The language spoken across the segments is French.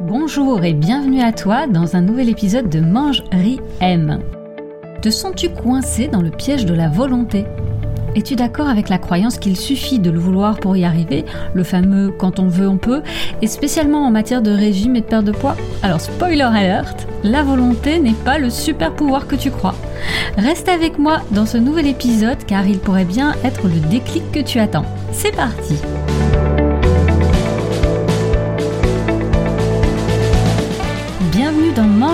Bonjour et bienvenue à toi dans un nouvel épisode de Mangerie M. Te sens-tu coincé dans le piège de la volonté? Es-tu d'accord avec la croyance qu'il suffit de le vouloir pour y arriver, le fameux quand on veut on peut, et spécialement en matière de régime et de perte de poids? Alors spoiler alert, la volonté n'est pas le super pouvoir que tu crois. Reste avec moi dans ce nouvel épisode car il pourrait bien être le déclic que tu attends. C'est parti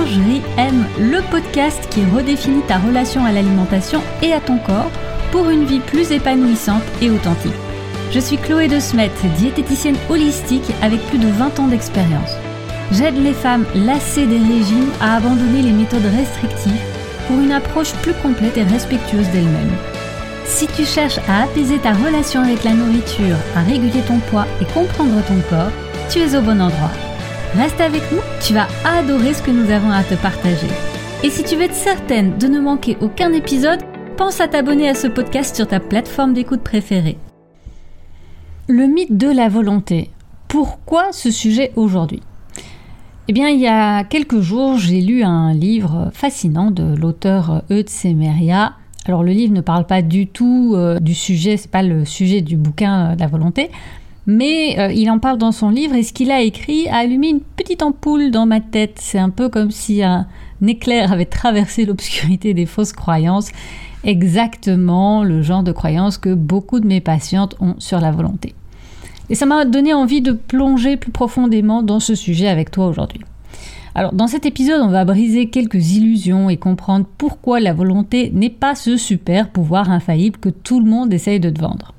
Mangerie M, le podcast qui redéfinit ta relation à l'alimentation et à ton corps pour une vie plus épanouissante et authentique. Je suis Chloé de Smet, diététicienne holistique avec plus de 20 ans d'expérience. J'aide les femmes lassées des régimes à abandonner les méthodes restrictives pour une approche plus complète et respectueuse d'elles-mêmes. Si tu cherches à apaiser ta relation avec la nourriture, à réguler ton poids et comprendre ton corps, tu es au bon endroit. Reste avec nous, tu vas adorer ce que nous avons à te partager. Et si tu veux être certaine de ne manquer aucun épisode, pense à t'abonner à ce podcast sur ta plateforme d'écoute préférée. Le mythe de la volonté. Pourquoi ce sujet aujourd'hui? Eh bien, il y a quelques jours, j'ai lu un livre fascinant de l'auteur Eudes Semeria. Alors, le livre ne parle pas du tout euh, du sujet, c'est pas le sujet du bouquin euh, de la volonté, mais euh, il en parle dans son livre et ce qu'il a écrit a allumé une petite ampoule dans ma tête. C'est un peu comme si un éclair avait traversé l'obscurité des fausses croyances, exactement le genre de croyances que beaucoup de mes patientes ont sur la volonté. Et ça m'a donné envie de plonger plus profondément dans ce sujet avec toi aujourd'hui. Alors dans cet épisode, on va briser quelques illusions et comprendre pourquoi la volonté n'est pas ce super pouvoir infaillible que tout le monde essaye de te vendre.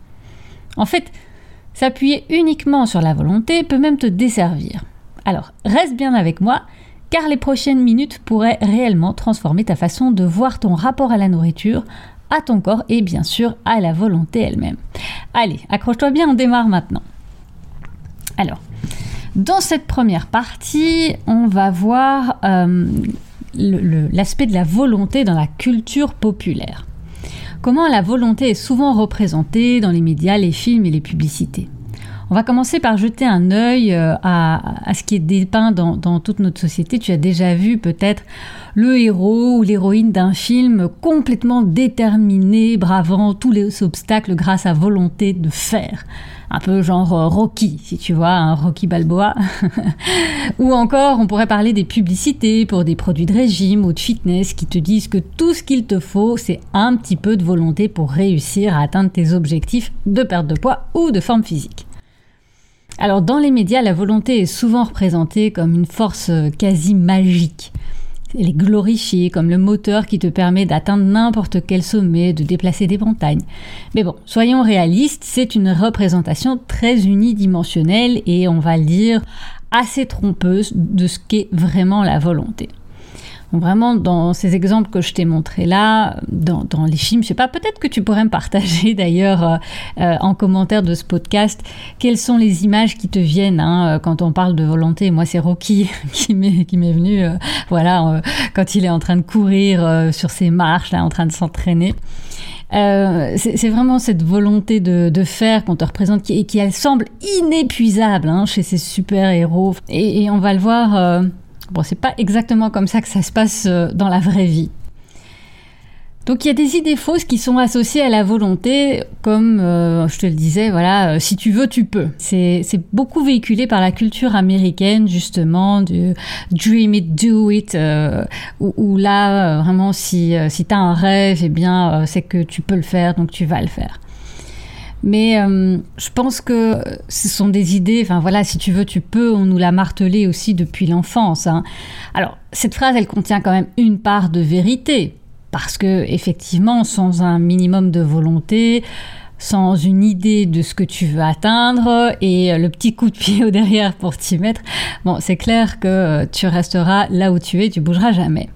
En fait, S'appuyer uniquement sur la volonté peut même te desservir. Alors reste bien avec moi, car les prochaines minutes pourraient réellement transformer ta façon de voir ton rapport à la nourriture, à ton corps et bien sûr à la volonté elle-même. Allez, accroche-toi bien, on démarre maintenant. Alors, dans cette première partie, on va voir euh, l'aspect de la volonté dans la culture populaire comment la volonté est souvent représentée dans les médias, les films et les publicités? On va commencer par jeter un œil euh, à, ce qui est dépeint dans, toute notre société. Tu as déjà vu peut-être le héros ou l'héroïne d'un film complètement déterminé, bravant tous les obstacles grâce à volonté de faire. Un peu genre euh, Rocky, si tu vois, un Rocky Balboa. ou encore, on pourrait parler des publicités pour des produits de régime ou de fitness qui te disent que tout ce qu'il te faut, c'est un petit peu de volonté pour réussir à atteindre tes objectifs de perte de poids ou de forme physique. Alors dans les médias, la volonté est souvent représentée comme une force euh, quasi magique. Elle est glorifiée comme le moteur qui te permet d'atteindre n'importe quel sommet, de déplacer des montagnes. Mais bon, soyons réalistes, c'est une représentation très unidimensionnelle et on va le dire assez trompeuse de ce qu'est vraiment la volonté vraiment, dans ces exemples que je t'ai montrés là, dans, les films, je sais pas, peut-être que tu pourrais me partager d'ailleurs euh, euh, en commentaire de ce podcast quelles sont les images qui te viennent hein, quand on parle de volonté. Moi, c'est Rocky qui m'est venu, euh, voilà, quand il est en train de courir sur ses marches, là, en train de s'entraîner. c'est vraiment cette volonté de, faire qu'on te représente qui, qui elle semble inépuisable hein, chez ces super héros et, et, on va le voir Bon, c'est pas exactement comme ça que ça se passe euh, dans la vraie vie. Donc il y a des idées fausses qui sont associées à la volonté, comme euh, je te le disais, voilà, euh, si tu veux, tu peux. C'est beaucoup véhiculé par la culture américaine, justement, du dream it, do it, où, là, vraiment, si, si tu as un rêve, eh bien, c'est que tu peux le faire, donc tu vas le faire. Mais euh, je pense que ce sont des idées, enfin voilà, si tu veux, tu peux, on nous l'a martelé aussi depuis l'enfance. Hein. Alors, cette phrase, elle contient quand même une part de vérité, parce que effectivement, sans un minimum de volonté, sans une idée de ce que tu veux atteindre et le petit coup de pied au derrière pour t'y mettre, bon, c'est clair que tu resteras là où tu es, tu bougeras jamais.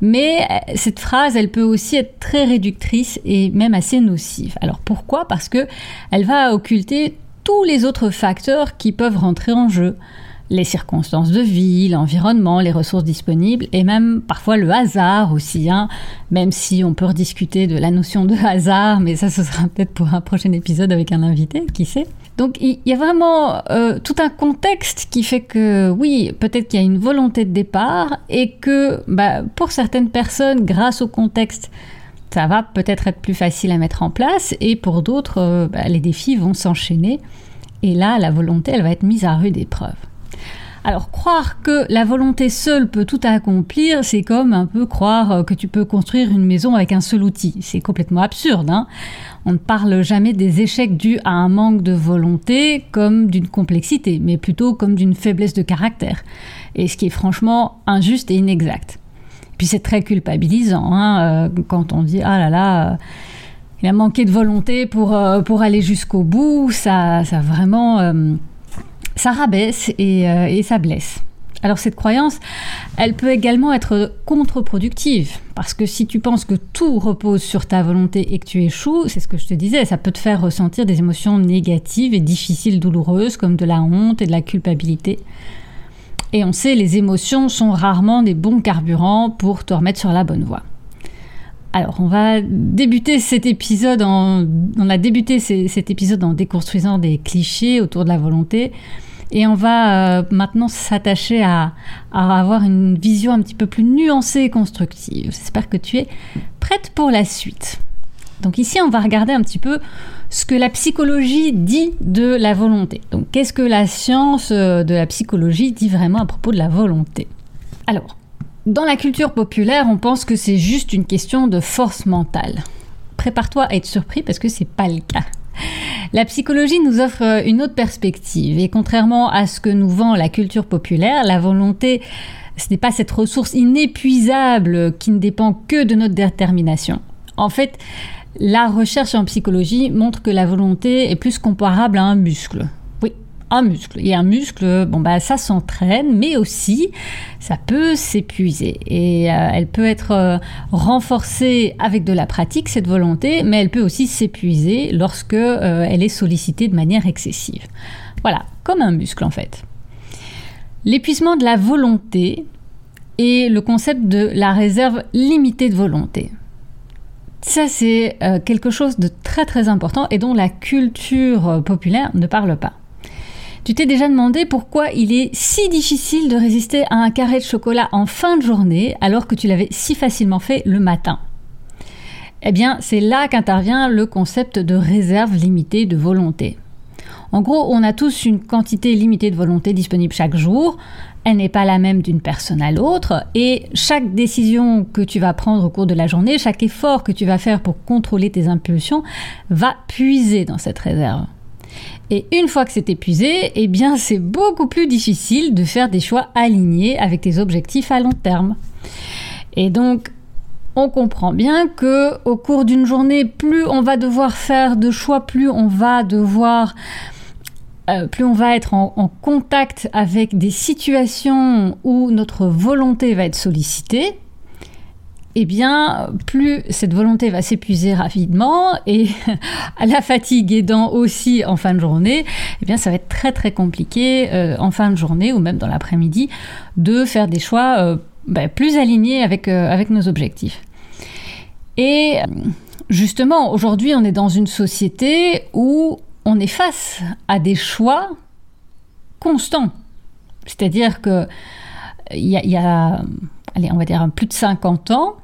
Mais euh, cette phrase, elle peut aussi être très réductrice et même assez nocive. Alors pourquoi? Parce que elle va occulter tous les autres facteurs qui peuvent rentrer en jeu. Les circonstances de vie, l'environnement, les ressources disponibles et même parfois le hasard aussi, hein. même si on peut rediscuter de la notion de hasard, mais ça ce sera peut-être pour un prochain épisode avec un invité, qui sait? Donc il y a vraiment euh, tout un contexte qui fait que oui, peut-être qu'il y a une volonté de départ et que bah, pour certaines personnes, grâce au contexte, ça va peut-être être plus facile à mettre en place et pour d'autres, euh, bah, les défis vont s'enchaîner et là, la volonté, elle va être mise à rude épreuve. Alors croire que la volonté seule peut tout accomplir, c'est comme un peu croire euh, que tu peux construire une maison avec un seul outil. C'est complètement absurde. Hein On ne parle jamais des échecs dus à un manque de volonté comme d'une complexité, mais plutôt comme d'une faiblesse de caractère. Et ce qui est franchement injuste et inexact. Puis c'est très culpabilisant hein, euh, quand on dit ah là là. il a manqué de volonté pour, euh, pour aller jusqu'au bout, ça, ça vraiment ça rabaisse euh, et, ça blesse. Alors cette croyance, elle peut également être contre-productive, parce que si tu penses que tout repose sur ta volonté et que tu échoues, c'est ce que je te disais, ça peut te faire ressentir des émotions négatives et difficiles, douloureuses, comme de la honte et de la culpabilité. Et on sait, les émotions sont rarement des bons carburants pour te remettre sur la bonne voie. Alors, on va débuter cet épisode en, on a débuté cet épisode en déconstruisant des clichés autour de la volonté. Et on va euh, maintenant s'attacher à, avoir une vision un petit peu plus nuancée et constructive. J'espère que tu es prête pour la suite. Donc ici, on va regarder un petit peu ce que la psychologie dit de la volonté. Donc qu'est-ce que la science euh, de la psychologie dit vraiment à propos de la volonté? Alors, dans la culture populaire, on pense que c'est juste une question de force mentale. Prépare-toi à être surpris parce que c'est pas le cas. La psychologie nous offre une autre perspective et contrairement à ce que nous vend la culture populaire, la volonté, ce n'est pas cette ressource inépuisable qui ne dépend que de notre détermination. En fait, la recherche en psychologie montre que la volonté est plus comparable à un muscle un muscle. Et un muscle, bon bah ça s'entraîne, mais aussi ça peut s'épuiser. Et euh, elle peut être euh, renforcée avec de la pratique, cette volonté, mais elle peut aussi s'épuiser lorsque euh, elle est sollicitée de manière excessive. Voilà, comme un muscle en fait. L'épuisement de la volonté et le concept de la réserve limitée de volonté. Ça, c'est quelque chose de très très important et dont la culture populaire ne parle pas. Tu t'es déjà demandé pourquoi il est si difficile de résister à un carré de chocolat en fin de journée alors que tu l'avais si facilement fait le matin? Eh bien, c'est là qu'intervient le concept de réserve limitée de volonté. En gros, on a tous une quantité limitée de volonté disponible chaque jour. Elle n'est pas la même d'une personne à l'autre et chaque décision que tu vas prendre au cours de la journée, chaque effort que tu vas faire pour contrôler tes impulsions va puiser dans cette réserve. Et une fois que c'est épuisé, eh bien c'est beaucoup plus difficile de faire des choix alignés avec tes objectifs à long terme. Et donc on comprend bien que au cours d'une journée, plus on va devoir faire de choix, plus on va devoir euh, plus on va être en, contact avec des situations où notre volonté va être sollicitée, eh bien, plus cette volonté va s'épuiser rapidement et la fatigue aidant aussi en fin de journée, eh bien, ça va être très très compliqué euh, en fin de journée ou même dans l'après-midi de faire des choix euh, ben, plus alignés avec, euh, avec nos objectifs. Et justement, aujourd'hui, on est dans une société où on est face à des choix constants. C'est-à-dire que il y a allez, on va dire plus de 50 ans,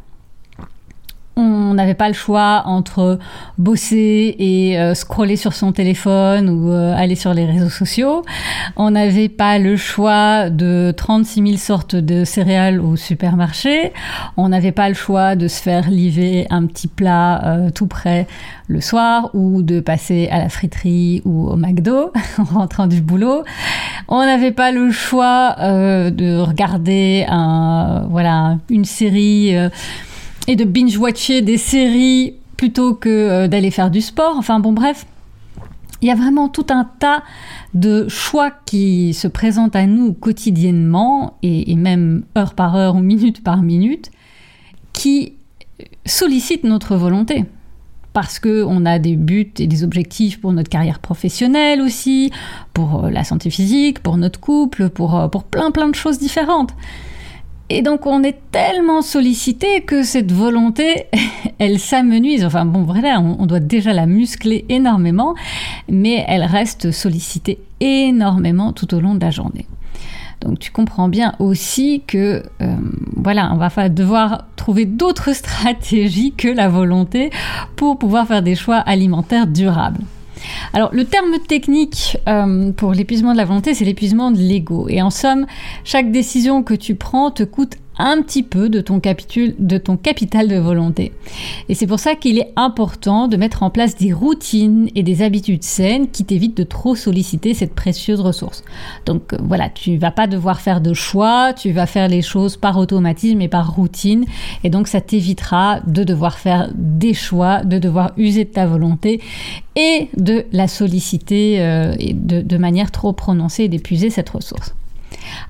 on n'avait pas le choix entre bosser et euh, scroller sur son téléphone ou euh, aller sur les réseaux sociaux. On n'avait pas le choix de 36 000 sortes de céréales au supermarché. On n'avait pas le choix de se faire livrer un petit plat euh, tout prêt le soir ou de passer à la friterie ou au McDo en rentrant du boulot. On n'avait pas le choix de regarder un, voilà, une série et de binge-watcher des séries plutôt que euh, d'aller faire du sport. Enfin bon, bref, il y a vraiment tout un tas de choix qui se présentent à nous quotidiennement et, même heure par heure ou minute par minute qui sollicitent notre volonté. Parce qu'on a des buts et des objectifs pour notre carrière professionnelle aussi, pour euh, la santé physique, pour notre couple, pour, euh, pour plein plein de choses différentes. Et donc on est tellement sollicité que cette volonté, elle s'amenuise. Enfin bon, voilà, on, doit déjà la muscler énormément, mais elle reste sollicitée énormément tout au long de la journée. Donc tu comprends bien aussi que euh, voilà, on va devoir trouver d'autres stratégies que la volonté pour pouvoir faire des choix alimentaires durables. Alors, le terme technique euh, pour l'épuisement de la volonté, c'est l'épuisement de l'ego. Et en somme, chaque décision que tu prends te coûte un petit peu de ton, capital de volonté. Et c'est pour ça qu'il est important de mettre en place des routines et des habitudes saines qui t'évitent de trop solliciter cette précieuse ressource. Donc euh, voilà, tu vas pas devoir faire de choix, tu vas faire les choses par automatisme et par routine. Et donc ça t'évitera de devoir faire des choix, de devoir user de ta volonté et de la solliciter euh, de, de manière trop prononcée et d'épuiser cette ressource.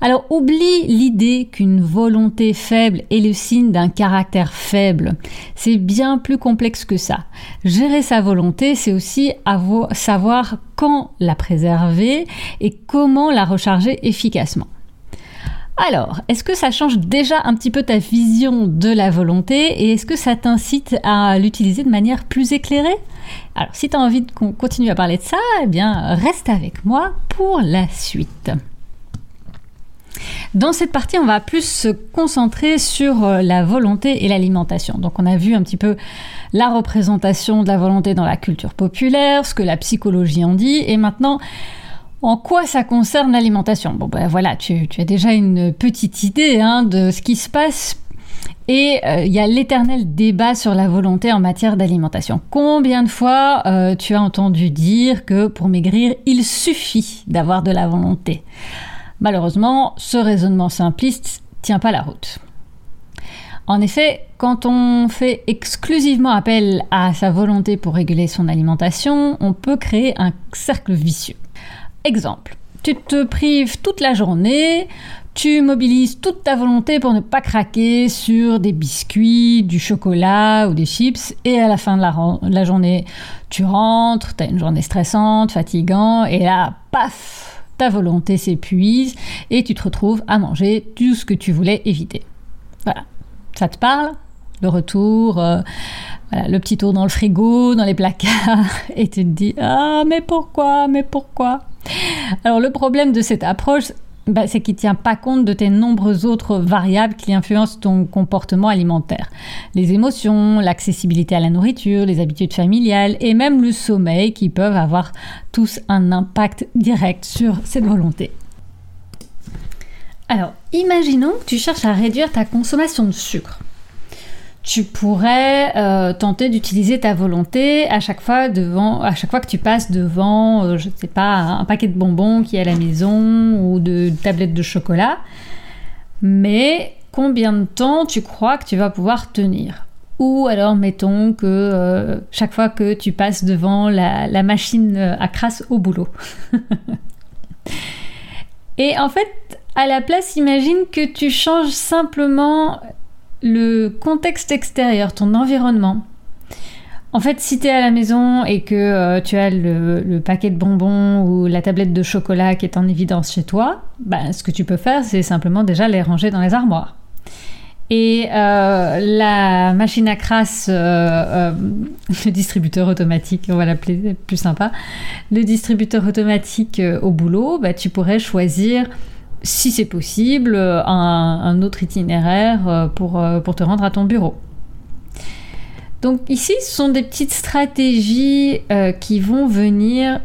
Alors oublie l'idée qu'une volonté faible est le signe d'un caractère faible. C'est bien plus complexe que ça. Gérer sa volonté, c'est aussi savoir quand la préserver et comment la recharger efficacement. Alors, est-ce que ça change déjà un petit peu ta vision de la volonté et est-ce que ça t'incite à l'utiliser de manière plus éclairée? Alors, si tu as envie qu'on continue à parler de ça, eh bien, reste avec moi pour la suite. Dans cette partie, on va plus se concentrer sur euh, la volonté et l'alimentation. Donc on a vu un petit peu la représentation de la volonté dans la culture populaire, ce que la psychologie en dit, et maintenant, en quoi ça concerne l'alimentation? Bon ben voilà, tu, as déjà une petite idée hein, de ce qui se passe. Et euh, il y a l'éternel débat sur la volonté en matière d'alimentation. Combien de fois euh, tu as entendu dire que pour maigrir, il suffit d'avoir de la volonté? Malheureusement, ce raisonnement simpliste tient pas la route. En effet, quand on fait exclusivement appel à sa volonté pour réguler son alimentation, on peut créer un cercle vicieux. Exemple, tu te prives toute la journée, tu mobilises toute ta volonté pour ne pas craquer sur des biscuits, du chocolat ou des chips, et à la fin de la, la journée, tu rentres, tu as une journée stressante, fatigante, et là, paf, ta volonté s'épuise et tu te retrouves à manger tout ce que tu voulais éviter. Voilà, ça te parle? Le retour, euh, le petit tour dans le frigo, dans les placards, et tu te dis Ah, mais pourquoi Mais pourquoi? Alors, le problème de cette approche, bah, c'est qu'il ne tient pas compte de tes nombreuses autres variables qui influencent ton comportement alimentaire. Les émotions, l'accessibilité à la nourriture, les habitudes familiales et même le sommeil qui peuvent avoir tous un impact direct sur cette volonté. Alors, imaginons que tu cherches à réduire ta consommation de sucre tu pourrais euh, tenter d'utiliser ta volonté à chaque fois devant, à chaque fois que tu passes devant, euh, je ne sais pas, un paquet de bonbons qui est à la maison ou de tablettes de chocolat. Mais combien de temps tu crois que tu vas pouvoir tenir? Ou alors mettons que euh, chaque fois que tu passes devant la, la machine à crasse au boulot. Et en fait, à la place, imagine que tu changes simplement le contexte extérieur, ton environnement. En fait, si tu es à la maison et que euh, tu as le, paquet de bonbons ou la tablette de chocolat qui est en évidence chez toi, bah, ce que tu peux faire, c'est simplement déjà les ranger dans les armoires. Et euh, la machine à crasse, euh, le distributeur automatique, on va l'appeler plus sympa, le distributeur automatique au boulot, bah, tu pourrais choisir si c'est possible, un, autre itinéraire euh, pour, euh, pour te rendre à ton bureau. Donc ici, ce sont des petites stratégies euh, qui vont venir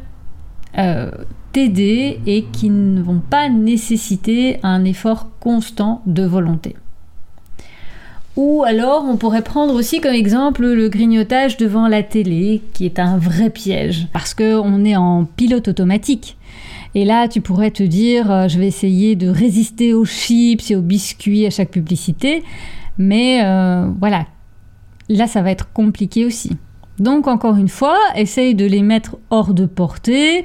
t'aider et qui ne vont pas nécessiter un effort constant de volonté. Ou alors, on pourrait prendre aussi comme exemple le grignotage devant la télé, qui est un vrai piège, parce qu'on est en pilote automatique. Et là, tu pourrais te dire, euh, je vais essayer de résister aux chips et aux biscuits à chaque publicité. Mais euh, voilà, là, ça va être compliqué aussi. Donc, encore une fois, essaye de les mettre hors de portée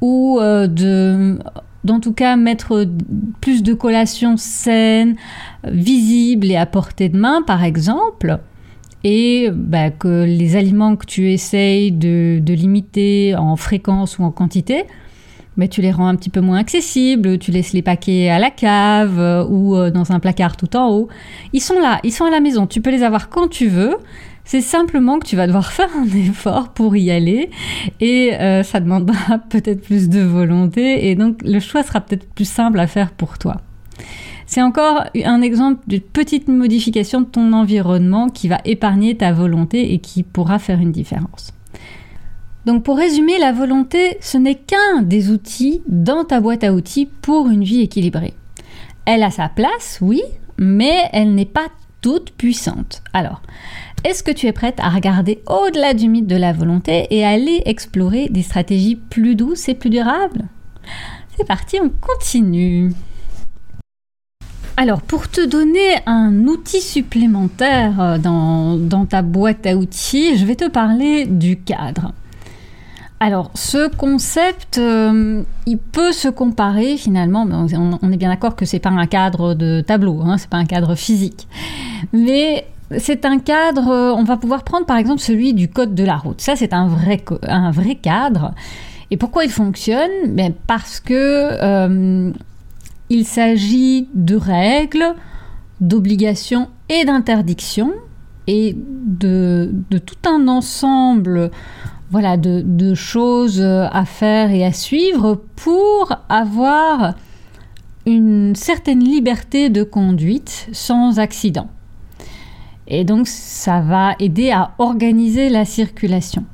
ou euh, de d'en tout cas mettre plus de collations saines, visibles et à portée de main, par exemple, et bah, que les aliments que tu essayes de limiter en fréquence ou en quantité, mais tu les rends un petit peu moins accessibles, tu laisses les paquets à la cave euh, ou euh, dans un placard tout en haut. Ils sont là, ils sont à la maison, tu peux les avoir quand tu veux. C'est simplement que tu vas devoir faire un effort pour y aller et euh, ça demandera peut-être plus de volonté et donc le choix sera peut-être plus simple à faire pour toi. C'est encore un exemple d'une petite modification de ton environnement qui va épargner ta volonté et qui pourra faire une différence. Donc pour résumer, la volonté, ce n'est qu'un des outils dans ta boîte à outils pour une vie équilibrée. Elle a sa place, oui, mais elle n'est pas toute puissante. Alors, est-ce que tu es prête à regarder au-delà du mythe de la volonté et à aller explorer des stratégies plus douces et plus durables? C'est parti, on continue. Alors, pour te donner un outil supplémentaire euh, dans, dans ta boîte à outils, je vais te parler du cadre. Alors, ce concept, euh, il peut se comparer finalement, on, est bien d'accord que c'est pas un cadre de tableau, hein, c'est pas un cadre physique, mais c'est un cadre. Euh, on va pouvoir prendre par exemple celui du code de la route. Ça, c'est un vrai, cadre. Et pourquoi il fonctionne? Ben Parce que euh, il s'agit de règles, d'obligations et d'interdictions et de, tout un ensemble voilà, de, choses à faire et à suivre pour avoir une certaine liberté de conduite sans accident. Et donc ça va aider à organiser la circulation.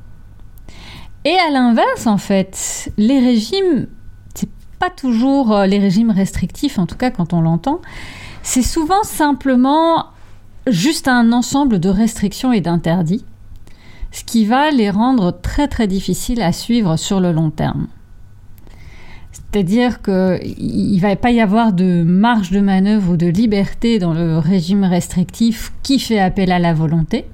Et à l'inverse, en fait, les régimes, c'est pas toujours euh, les régimes restrictifs, en tout cas quand on l'entend, c'est souvent simplement juste un ensemble de restrictions et d'interdits ce qui va les rendre très très difficiles à suivre sur le long terme. C'est-à-dire qu'il ne va pas y avoir de marge de manœuvre ou de liberté dans le régime restrictif qui fait appel à la volonté.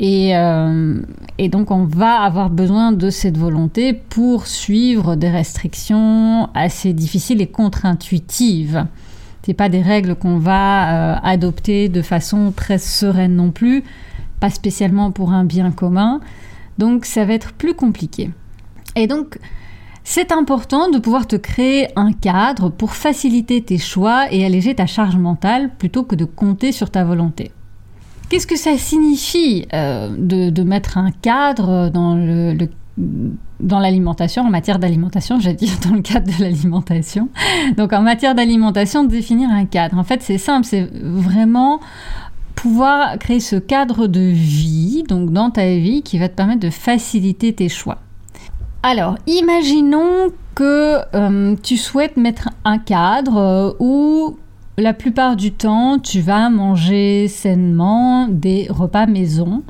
Et, euh, et, donc on va avoir besoin de cette volonté pour suivre des restrictions assez difficiles et contre-intuitives. Ce pas des règles qu'on va euh, adopter de façon très sereine non plus pas spécialement pour un bien commun. Donc ça va être plus compliqué. Et donc c'est important de pouvoir te créer un cadre pour faciliter tes choix et alléger ta charge mentale plutôt que de compter sur ta volonté. Qu'est-ce que ça signifie euh, de, mettre un cadre dans le, dans l'alimentation, en matière d'alimentation, j'allais dire dans le cadre de l'alimentation? Donc en matière d'alimentation, définir un cadre. En fait, c'est simple, c'est vraiment pouvoir créer ce cadre de vie, donc dans ta vie, qui va te permettre de faciliter tes choix. Alors, imaginons que euh, tu souhaites mettre un cadre euh, où la plupart du temps tu vas manger sainement des repas maison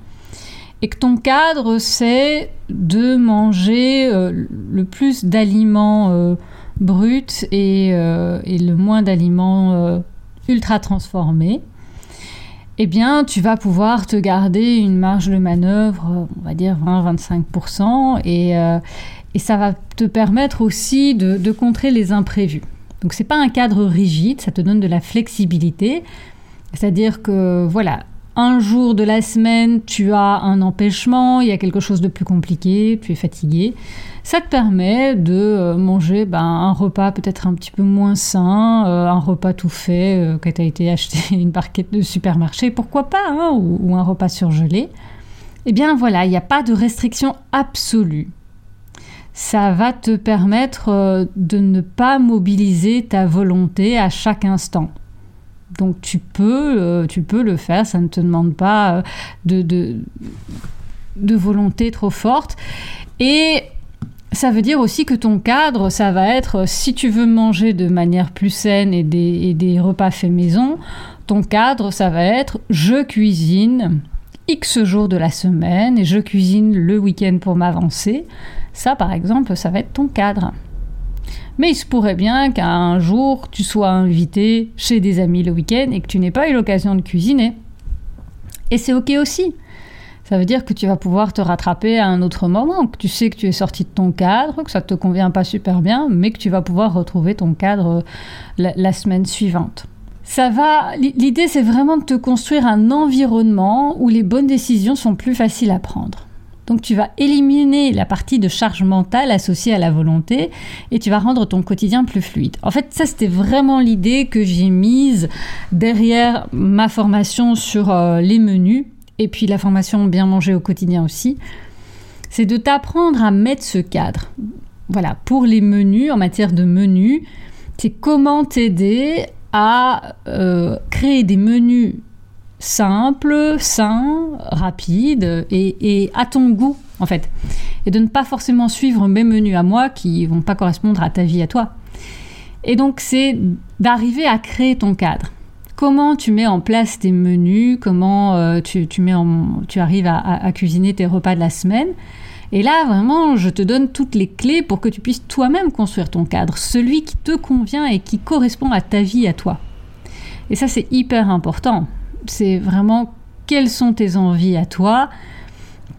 et que ton cadre c'est de manger euh, le plus d'aliments bruts et, et, le moins d'aliments ultra transformés eh bien, tu vas pouvoir te garder une marge de manœuvre, on va dire 20-25%, et, euh, et, ça va te permettre aussi de, contrer les imprévus. Donc, ce n'est pas un cadre rigide, ça te donne de la flexibilité. C'est-à-dire que, voilà, un jour de la semaine, tu as un empêchement, il y a quelque chose de plus compliqué, tu es fatigué. Ça te permet de euh, manger ben, un repas peut-être un petit peu moins sain, euh, un repas tout fait euh, que tu as été acheté une barquette de supermarché, pourquoi pas, hein, ou, un repas surgelé. Eh bien voilà, il n'y a pas de restriction absolue. Ça va te permettre de ne pas mobiliser ta volonté à chaque instant. Donc tu peux, le faire, ça ne te demande pas de, de, volonté trop forte. Et ça veut dire aussi que ton cadre, ça va être, si tu veux manger de manière plus saine et des, des repas faits maison, ton cadre, ça va être je cuisine X jours de la semaine et je cuisine le week-end pour m'avancer. Ça, par exemple, ça va être ton cadre. Mais il se pourrait bien qu'un jour, tu sois invité chez des amis le week-end et que tu n'aies pas eu l'occasion de cuisiner. Et c'est OK aussi. Ça veut dire que tu vas pouvoir te rattraper à un autre moment, que tu sais que tu es sorti de ton cadre, que ça ne te convient pas super bien, mais que tu vas pouvoir retrouver ton cadre la, la semaine suivante. Ça va. L'idée, c'est vraiment de te construire un environnement où les bonnes décisions sont plus faciles à prendre. Donc tu vas éliminer la partie de charge mentale associée à la volonté et tu vas rendre ton quotidien plus fluide. En fait, ça c'était vraiment l'idée que j'ai mise derrière ma formation sur euh, les menus et puis la formation bien manger au quotidien aussi. C'est de t'apprendre à mettre ce cadre. Voilà, pour les menus, en matière de menus, c'est comment t'aider à euh, créer des menus simples, sains, rapides et, à ton goût en fait. Et de ne pas forcément suivre mes menus à moi qui vont pas correspondre à ta vie à toi. Et donc c'est d'arriver à créer ton cadre. Comment tu mets en place tes menus, comment euh, tu, arrives à cuisiner tes repas de la semaine? Et là, vraiment, je te donne toutes les clés pour que tu puisses toi-même construire ton cadre, celui qui te convient et qui correspond à ta vie, à toi. Et ça, c'est hyper important. C'est vraiment quelles sont tes envies à toi,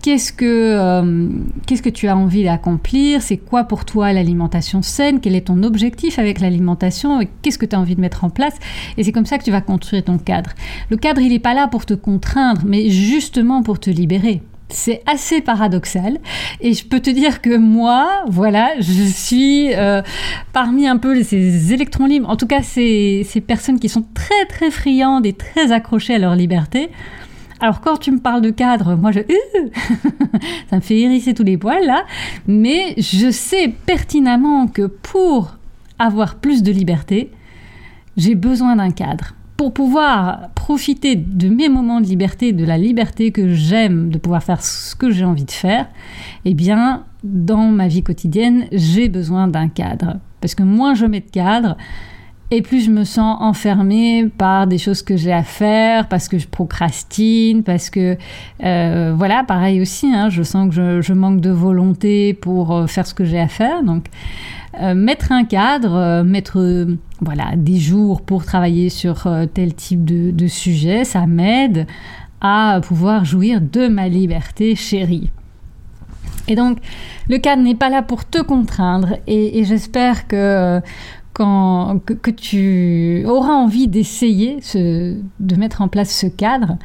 qu'est-ce que, euh, qu'est-ce que tu as envie d'accomplir, c'est quoi pour toi l'alimentation saine, quel est ton objectif avec l'alimentation, qu'est-ce que tu as envie de mettre en place? Et c'est comme ça que tu vas construire ton cadre. Le cadre, il n'est pas là pour te contraindre, mais justement pour te libérer. C'est assez paradoxal et je peux te dire que moi, voilà, je suis euh, parmi un peu ces électrons libres, en tout cas ces, ces personnes qui sont très très friandes et très accrochées à leur liberté. Alors quand tu me parles de cadre, moi je... ça me fait hérisser tous les poils là, mais je sais pertinemment que pour avoir plus de liberté, j'ai besoin d'un cadre pour pouvoir profiter de mes moments de liberté, de la liberté que j'aime, de pouvoir faire ce que j'ai envie de faire, eh bien, dans ma vie quotidienne, j'ai besoin d'un cadre. Parce que moins je mets de cadre, et plus je me sens enfermée par des choses que j'ai à faire, parce que je procrastine, parce que euh, voilà, pareil aussi, hein, je sens que je, manque de volonté pour euh, faire ce que j'ai à faire. Donc euh, mettre un cadre, mettre voilà, des jours pour travailler sur tel type de, sujet, ça m'aide à pouvoir jouir de ma liberté chérie. Et donc, le cadre n'est pas là pour te contraindre et, j'espère que, quand, que, tu auras envie d'essayer de mettre en place ce cadre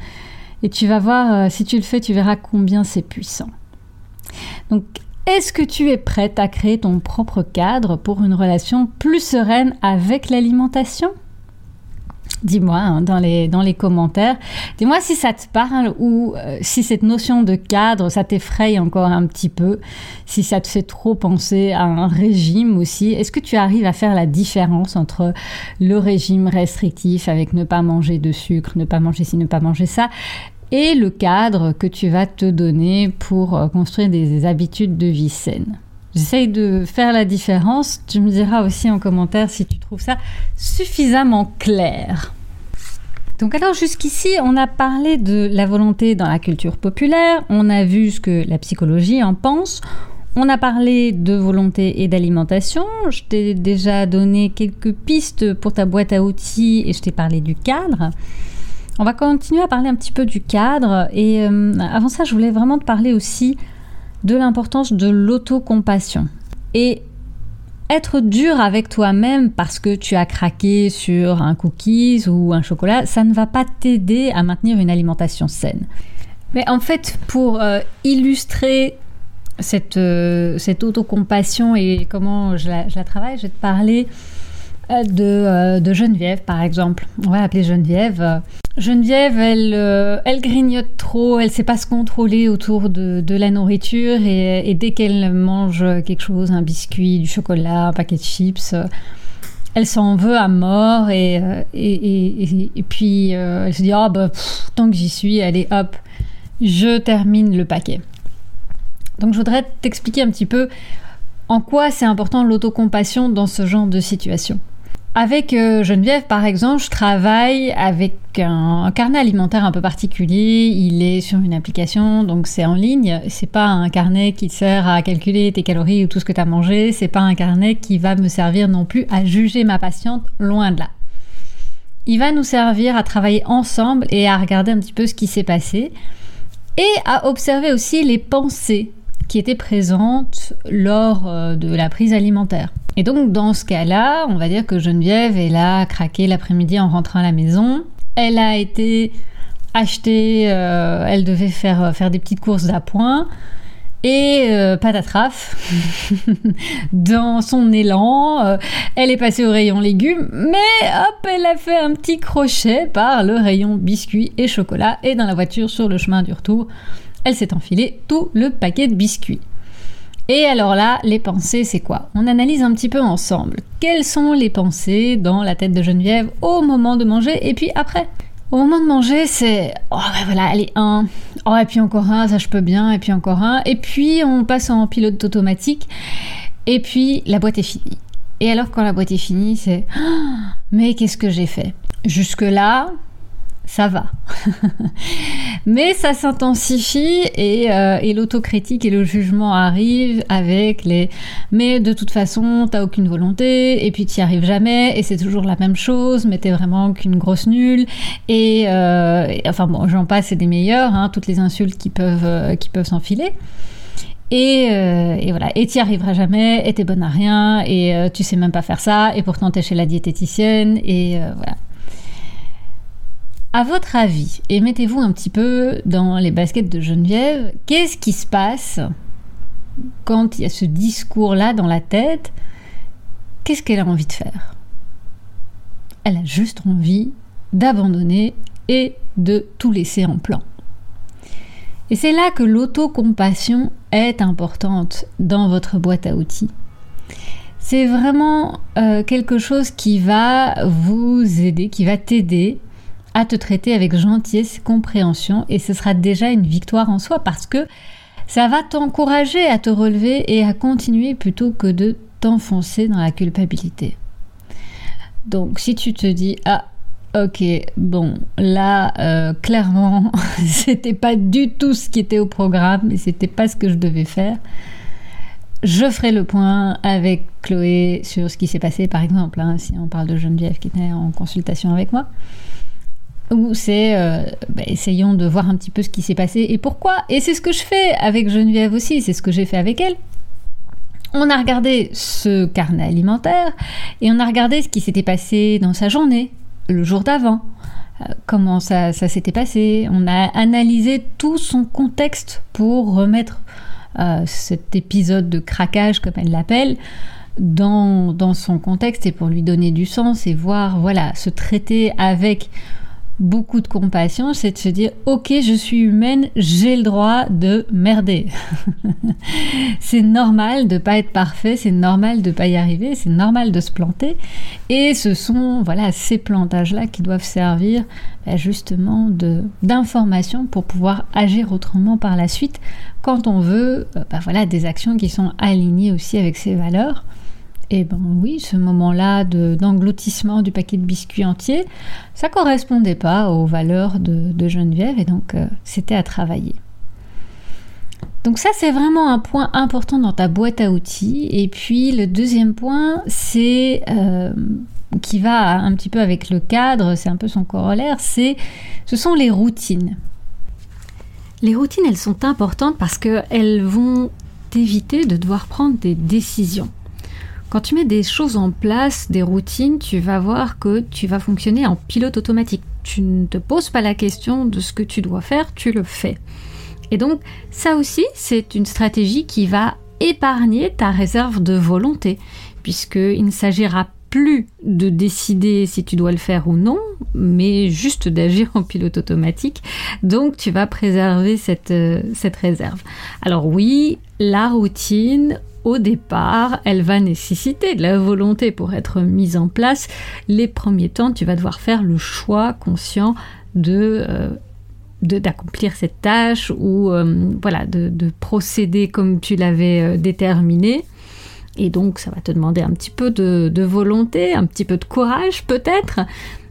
et tu vas voir, si tu le fais, tu verras combien c'est puissant. Donc, est-ce que tu es prête à créer ton propre cadre pour une relation plus sereine avec l'alimentation? Dis-moi hein, dans, les, dans les commentaires. Dis-moi si ça te parle ou euh, si cette notion de cadre, ça t'effraie encore un petit peu, si ça te fait trop penser à un régime aussi. Est-ce que tu arrives à faire la différence entre le régime restrictif avec ne pas manger de sucre, ne pas manger ci, ne pas manger ça, et le cadre que tu vas te donner pour euh, construire des, habitudes de vie saines? J'essaye de faire la différence. Tu me diras aussi en commentaire si tu trouves ça suffisamment clair. Donc alors jusqu'ici, on a parlé de la volonté dans la culture populaire, on a vu ce que la psychologie en pense, on a parlé de volonté et d'alimentation, je t'ai déjà donné quelques pistes pour ta boîte à outils et je t'ai parlé du cadre. On va continuer à parler un petit peu du cadre. Et euh, avant ça, je voulais vraiment te parler aussi de l'importance de l'autocompassion. Et être dur avec toi-même parce que tu as craqué sur un cookies ou un chocolat, ça ne va pas t'aider à maintenir une alimentation saine. Mais en fait, pour euh, illustrer cette, euh, cette autocompassion et comment je la, je la, travaille, je vais te parler de, de Geneviève, par exemple. On va l'appeler Geneviève. Geneviève, elle, euh, elle grignote trop, elle sait pas se contrôler autour de, la nourriture et, dès qu'elle mange quelque chose, un biscuit, du chocolat, un paquet de chips, elle s'en veut à mort et, euh, et, puis euh, elle se dit oh, bah, tant que j'y suis, allez hop, je termine le paquet. Donc je voudrais t'expliquer un petit peu en quoi c'est important l'autocompassion dans ce genre de situation. Avec euh, Geneviève, par exemple, je travaille avec un, carnet alimentaire un peu particulier. Il est sur une application, donc c'est en ligne. C'est pas un carnet qui sert à calculer tes calories ou tout ce que tu as mangé. C'est pas un carnet qui va me servir non plus à juger ma patiente, loin de là. Il va nous servir à travailler ensemble et à regarder un petit peu ce qui s'est passé et à observer aussi les pensées qui étaient présentes lors euh, de la prise alimentaire. Et donc dans ce cas-là, on va dire que Geneviève, elle a craqué l'après-midi en rentrant à la maison. Elle a été achetée, euh, elle devait faire, euh, faire des petites courses d'appoint. Et euh, dans son élan, elle est passée au rayon légumes, mais hop, elle a fait un petit crochet par le rayon biscuits et chocolat. Et dans la voiture, sur le chemin du retour, elle s'est enfilée tout le paquet de biscuits. Et alors là, les pensées, c'est quoi? On analyse un petit peu ensemble. Quelles sont les pensées dans la tête de Geneviève au moment de manger et puis après? Au moment de manger, c'est oh ben voilà, allez un, oh et puis encore un, ça je peux bien, et puis encore un, et puis on passe en pilote automatique, et puis la boîte est finie. Et alors quand la boîte est finie, c'est oh, mais qu'est-ce que j'ai fait? Jusque là, ça va. Mais ça s'intensifie et, euh, et l'autocritique et le jugement arrivent avec les mais de toute façon t'as aucune volonté et puis t'y arrives jamais et c'est toujours la même chose mais t'es vraiment qu'une grosse nulle et, euh, enfin bon j'en passe c'est des meilleurs hein, toutes les insultes qui peuvent euh, qui peuvent s'enfiler. Et, et, voilà, et t'y arriveras jamais, et t'es bonne à rien, et tu sais même pas faire ça, et pourtant t'es chez la diététicienne, et voilà. À votre avis, et mettez-vous un petit peu dans les baskets de Geneviève, qu'est-ce qui se passe quand il y a ce discours-là dans la tête? Qu'est-ce qu'elle a envie de faire? Elle a juste envie d'abandonner et de tout laisser en plan. Et c'est là que l'autocompassion est importante dans votre boîte à outils. C'est vraiment euh, quelque chose qui va vous aider, qui va t'aider à te traiter avec gentillesse et compréhension et ce sera déjà une victoire en soi parce que ça va t'encourager à te relever et à continuer plutôt que de t'enfoncer dans la culpabilité. Donc si tu te dis ah ok bon là euh, clairement c'était pas du tout ce qui était au programme et c'était pas ce que je devais faire. Je ferai le point avec Chloé sur ce qui s'est passé par exemple hein, si on parle de Geneviève qui était en consultation avec moi où c'est euh, bah, essayons de voir un petit peu ce qui s'est passé et pourquoi. Et c'est ce que je fais avec Geneviève aussi, c'est ce que j'ai fait avec elle. On a regardé ce carnet alimentaire et on a regardé ce qui s'était passé dans sa journée, le jour d'avant, euh, comment ça, s'était passé. On a analysé tout son contexte pour remettre euh, cet épisode de craquage, comme elle l'appelle, dans, dans son contexte et pour lui donner du sens et voir, voilà, se traiter avec beaucoup de compassion, c'est de se dire ok, je suis humaine, j'ai le droit de merder. c'est normal de pas être parfait, c'est normal de pas y arriver, c'est normal de se planter. Et ce sont voilà ces plantages là qui doivent servir bah, justement d'information pour pouvoir agir autrement par la suite quand on veut euh, bah, voilà des actions qui sont alignées aussi avec ses valeurs. Eh ben oui, ce moment-là d'engloutissement du paquet de biscuits entiers, ça correspondait pas aux valeurs de, Geneviève et donc euh, c'était à travailler. Donc ça c'est vraiment un point important dans ta boîte à outils. Et puis le deuxième point, c'est euh, qui va un petit peu avec le cadre, c'est un peu son corollaire, c'est ce sont les routines. Les routines, elles sont importantes parce qu'elles vont t'éviter de devoir prendre des décisions. Quand tu mets des choses en place, des routines, tu vas voir que tu vas fonctionner en pilote automatique. Tu ne te poses pas la question de ce que tu dois faire, tu le fais. Et donc ça aussi, c'est une stratégie qui va épargner ta réserve de volonté, puisqu'il ne s'agira plus de décider si tu dois le faire ou non, mais juste d'agir en pilote automatique. Donc tu vas préserver cette, euh, cette réserve. Alors oui, la routine, au départ, elle va nécessiter de la volonté pour être mise en place. Les premiers temps, tu vas devoir faire le choix conscient de euh, d'accomplir cette tâche ou euh, voilà de, procéder comme tu l'avais euh, déterminé. Et donc, ça va te demander un petit peu de, de volonté, un petit peu de courage peut-être,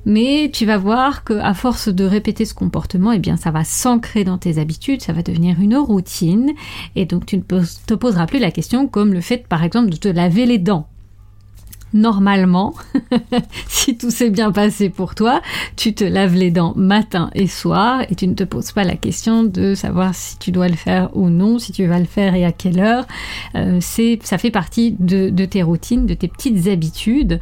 mais tu vas voir que à force de répéter ce comportement, eh bien ça va s'ancrer dans tes habitudes, ça va devenir une routine et donc tu ne te poseras plus la question comme le fait par exemple de te laver les dents. Normalement, si tout s'est bien passé pour toi, tu te laves les dents matin et soir et tu ne te poses pas la question de savoir si tu dois le faire ou non, si tu vas le faire et à quelle heure. Euh, c'est, ça fait partie de, de tes routines, de tes petites habitudes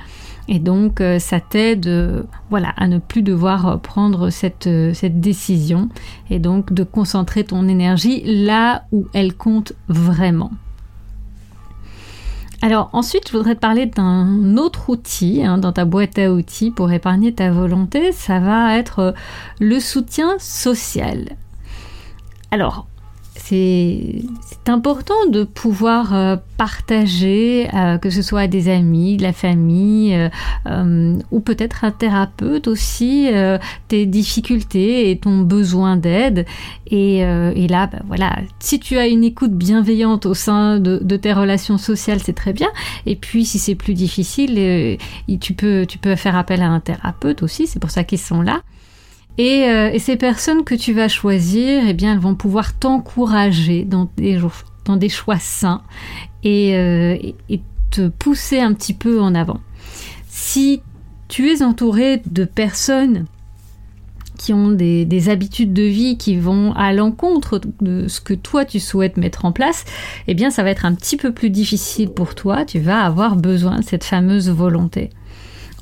Et donc, euh, ça t'aide euh, voilà, à ne plus devoir prendre cette, cette décision et donc de concentrer ton énergie là où elle compte vraiment. Alors ensuite, je voudrais te parler d'un autre outil hein, dans ta boîte à outils pour épargner ta volonté. Ça va être le soutien social. Alors, c'est important de pouvoir euh, partager, euh, que ce soit à des amis, de la famille, euh, ou peut-être un thérapeute aussi, tes difficultés et ton besoin d'aide. Et, là, ben voilà, si tu as une écoute bienveillante au sein de, tes relations sociales, c'est très bien. Et puis, si c'est plus difficile, tu peux faire appel à un thérapeute aussi. C'est pour ça qu'ils sont là. Euh, et, ces personnes que tu vas choisir, eh bien, elles vont pouvoir t'encourager dans des, dans des choix sains euh, et, te pousser un petit peu en avant. Si tu es entouré de personnes qui ont des, des, habitudes de vie qui vont à l'encontre de ce que toi tu souhaites mettre en place, eh bien ça va être un petit peu plus difficile pour toi, tu vas avoir besoin de cette fameuse volonté.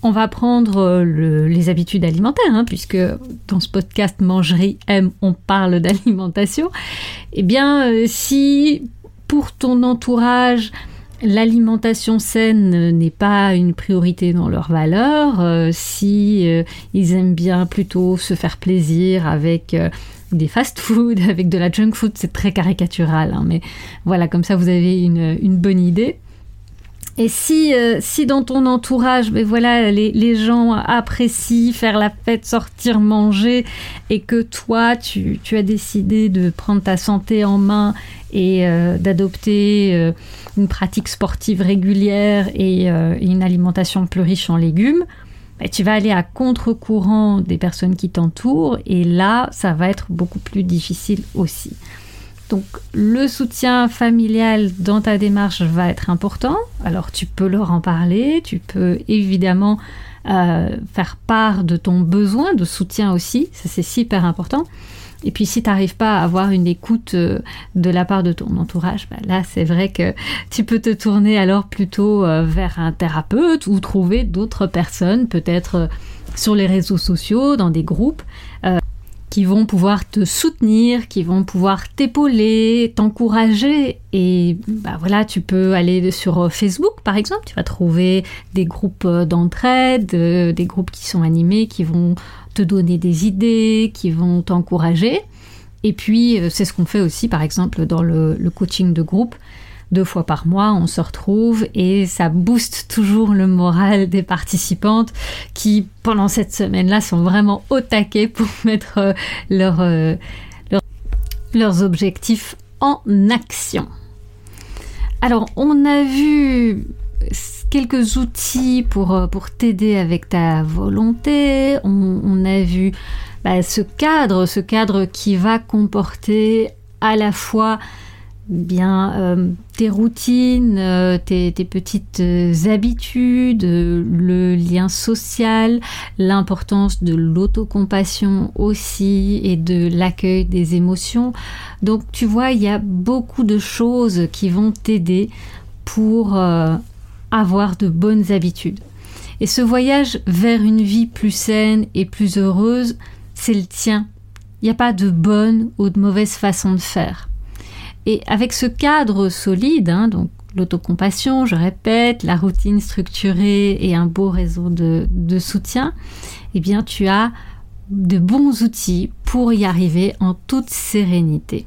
On va prendre euh, les habitudes alimentaires, hein, puisque dans ce podcast Mangerie M, on parle d'alimentation. Eh bien, euh, si pour ton entourage, l'alimentation saine n'est pas une priorité dans leurs valeurs, euh, si ils aiment bien plutôt se faire plaisir avec des fast-food, avec de la junk food, c'est très caricatural, hein, mais voilà, comme ça vous avez une bonne idée. Et si, euh, si dans ton entourage, mais ben voilà, les, les, gens apprécient faire la fête, sortir, manger, et que toi, tu, tu as décidé de prendre ta santé en main et euh, d'adopter euh, une pratique sportive régulière et, une alimentation plus riche en légumes, ben tu vas aller à contre-courant des personnes qui t'entourent, et là, ça va être beaucoup plus difficile aussi. Donc le soutien familial dans ta démarche va être important. Alors tu peux leur en parler, tu peux évidemment euh, faire part de ton besoin de soutien aussi, ça c'est super important. Et puis si tu n'arrives pas à avoir une écoute euh, de la part de ton entourage, bah, là c'est vrai que tu peux te tourner alors plutôt euh, vers un thérapeute ou trouver d'autres personnes, peut-être sur les réseaux sociaux, dans des groupes, qui vont pouvoir te soutenir, qui vont pouvoir t'épauler, t'encourager. Et bah voilà, tu peux aller sur Facebook par exemple, tu vas trouver des groupes d'entraide, euh, des groupes qui sont animés, qui vont te donner des idées, qui vont t'encourager. Et puis euh, c'est ce qu'on fait aussi par exemple dans le, le coaching de groupe deux fois par mois, on se retrouve et ça booste toujours le moral des participantes qui, pendant cette semaine-là, sont vraiment au taquet pour mettre euh, euh, leurs objectifs en action. Alors, on a vu quelques outils pour, euh, pour t'aider avec ta volonté. On, a vu bah, ce cadre, ce cadre qui va comporter à la fois bien euh, tes routines, euh, tes, petites euh, habitudes, le lien social, l'importance de l'autocompassion aussi et de l'accueil des émotions. Donc tu vois, il y a beaucoup de choses qui vont t'aider pour avoir de bonnes habitudes. Et ce voyage vers une vie plus saine et plus heureuse, c'est le tien. Il n'y a pas de bonne ou de mauvaise façon de faire. Et avec ce cadre solide, hein, donc l'autocompassion, je répète, la routine structurée et un beau réseau de, soutien, eh bien tu as de bons outils pour y arriver en toute sérénité.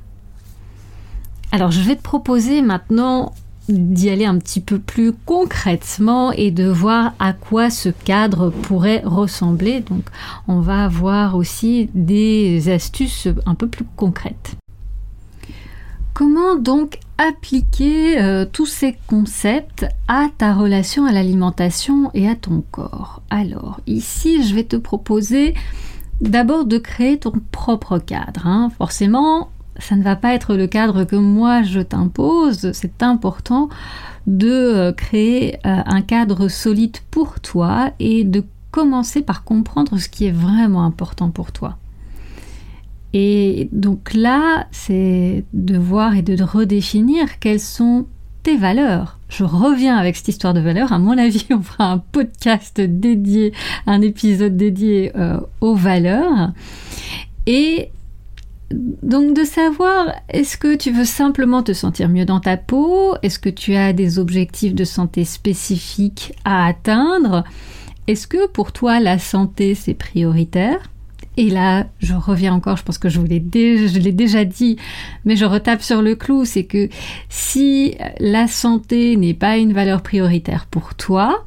Alors je vais te proposer maintenant d'y aller un petit peu plus concrètement et de voir à quoi ce cadre pourrait ressembler. Donc on va avoir aussi des astuces un peu plus concrètes. Comment donc appliquer euh, tous ces concepts à ta relation à l'alimentation et à ton corps? Alors, ici, je vais te proposer d'abord de créer ton propre cadre. Hein. Forcément, ça ne va pas être le cadre que moi je t'impose. C'est important de euh, créer euh, un cadre solide pour toi et de commencer par comprendre ce qui est vraiment important pour toi. Et donc là, c'est de voir et de redéfinir quels sont tes valeurs. Je reviens avec cette histoire de valeurs. À mon avis, on fera un podcast dédié, un épisode dédié euh, aux valeurs. Et donc de savoir, est-ce que tu veux simplement te sentir mieux dans ta peau? Est-ce que tu as des objectifs de santé spécifiques à atteindre? Est-ce que pour toi la santé c'est prioritaire? Et là, je reviens encore, je pense que je vous l'ai déjà dit, mais je retape sur le clou, c'est que si la santé n'est pas une valeur prioritaire pour toi,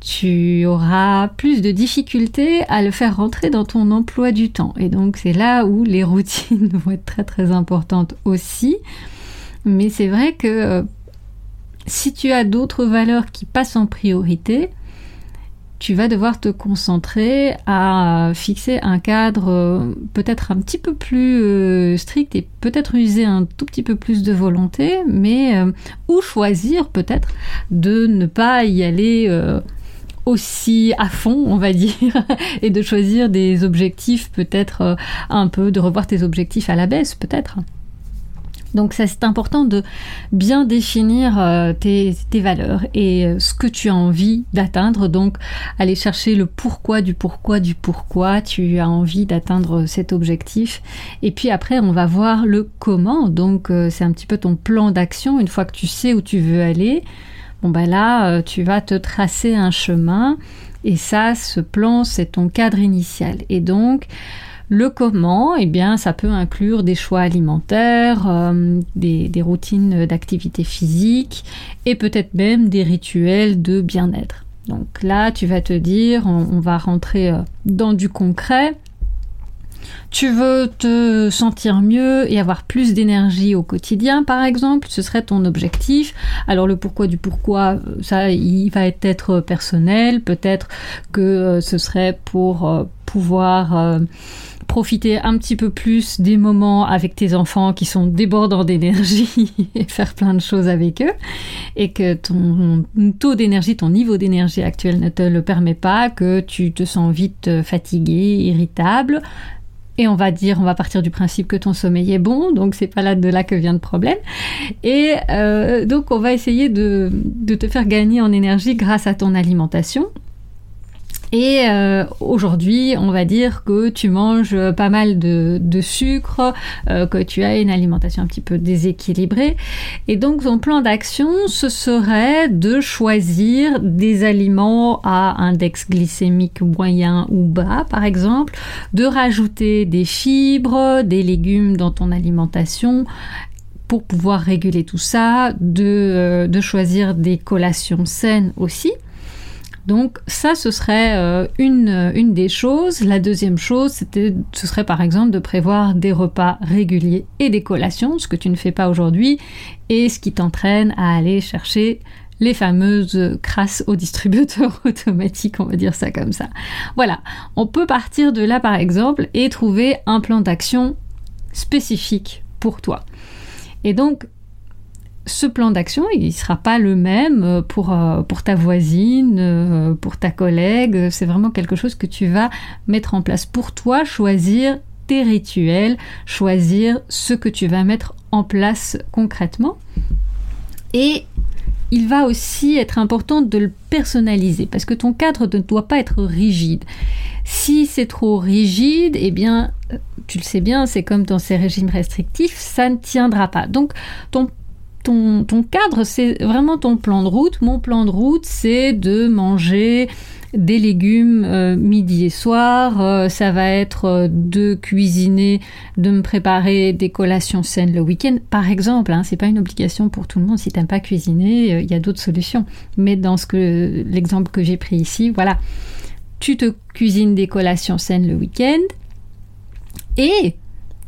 tu auras plus de difficultés à le faire rentrer dans ton emploi du temps. Et donc c'est là où les routines vont être très très importantes aussi. Mais c'est vrai que euh, si tu as d'autres valeurs qui passent en priorité, tu vas devoir te concentrer à fixer un cadre euh, peut-être un petit peu plus euh, strict et peut-être user un tout petit peu plus de volonté, mais ou choisir peut-être de ne pas y aller aussi à fond, on va dire, et de choisir des objectifs peut-être euh, un peu, de revoir tes objectifs à la baisse peut-être. Donc ça c'est important de bien définir euh, tes, valeurs et euh, ce que tu as envie d'atteindre. Donc aller chercher le pourquoi du pourquoi du pourquoi tu as envie d'atteindre cet objectif. Et puis après on va voir le comment. Donc c'est un petit peu ton plan d'action une fois que tu sais où tu veux aller. Bon ben là, euh, tu vas te tracer un chemin et ça, ce plan, c'est ton cadre initial. Et donc, le comment, eh bien, ça peut inclure des choix alimentaires, euh, des, routines d'activité physique et peut-être même des rituels de bien-être. Donc là, tu vas te dire, on va rentrer euh, dans du concret. Tu veux te sentir mieux et avoir plus d'énergie au quotidien, par exemple, ce serait ton objectif. Alors le pourquoi du pourquoi, euh, ça, il va être personnel. Peut-être que ce serait pour pouvoir profiter un petit peu plus des moments avec tes enfants qui sont débordants d'énergie et faire plein de choses avec eux et que ton taux d'énergie, ton niveau d'énergie actuel ne te le permet pas, que tu te sens vite fatigué, irritable, et on va dire, on va partir du principe que ton sommeil est bon, donc c'est pas là de là que vient le problème. Et euh, donc on va essayer de, de te faire gagner en énergie grâce à ton alimentation. Et euh, aujourd'hui, on va dire que tu manges pas mal de, sucre, euh, que tu as une alimentation un petit peu déséquilibrée. Et donc, ton plan d'action, ce serait de choisir des aliments à index glycémique moyen ou bas, par exemple, de rajouter des fibres, des légumes dans ton alimentation pour pouvoir réguler tout ça, de, euh, de choisir des collations saines aussi. Donc ça, ce serait euh, une, une des choses. La deuxième chose, c'était, ce serait par exemple de prévoir des repas réguliers et des collations, ce que tu ne fais pas aujourd'hui, et ce qui t'entraîne à aller chercher les fameuses crasses au distributeur automatique, on va dire ça comme ça. Voilà, on peut partir de là par exemple et trouver un plan d'action spécifique pour toi. Et donc, ce plan d'action, il ne sera pas le même euh, pour, euh, pour ta voisine, euh, pour ta collègue. C'est vraiment quelque chose que tu vas mettre en place pour toi, choisir tes rituels, choisir ce que tu vas mettre en place concrètement. Et il va aussi être important de le personnaliser parce que ton cadre ne doit pas être rigide. Si c'est trop rigide, eh bien, tu le sais bien, c'est comme dans ces régimes restrictifs, ça ne tiendra pas. Donc, ton ton, cadre, c'est vraiment ton plan de route. Mon plan de route, c'est de manger des légumes euh, midi et soir. Euh, ça va être euh, de cuisiner, de me préparer des collations saines le week-end, par exemple. Hein, c'est pas une obligation pour tout le monde. Si t'aimes pas cuisiner, il y a d'autres solutions. Mais dans ce que l'exemple que j'ai pris ici, voilà, tu te cuisines des collations saines le week-end et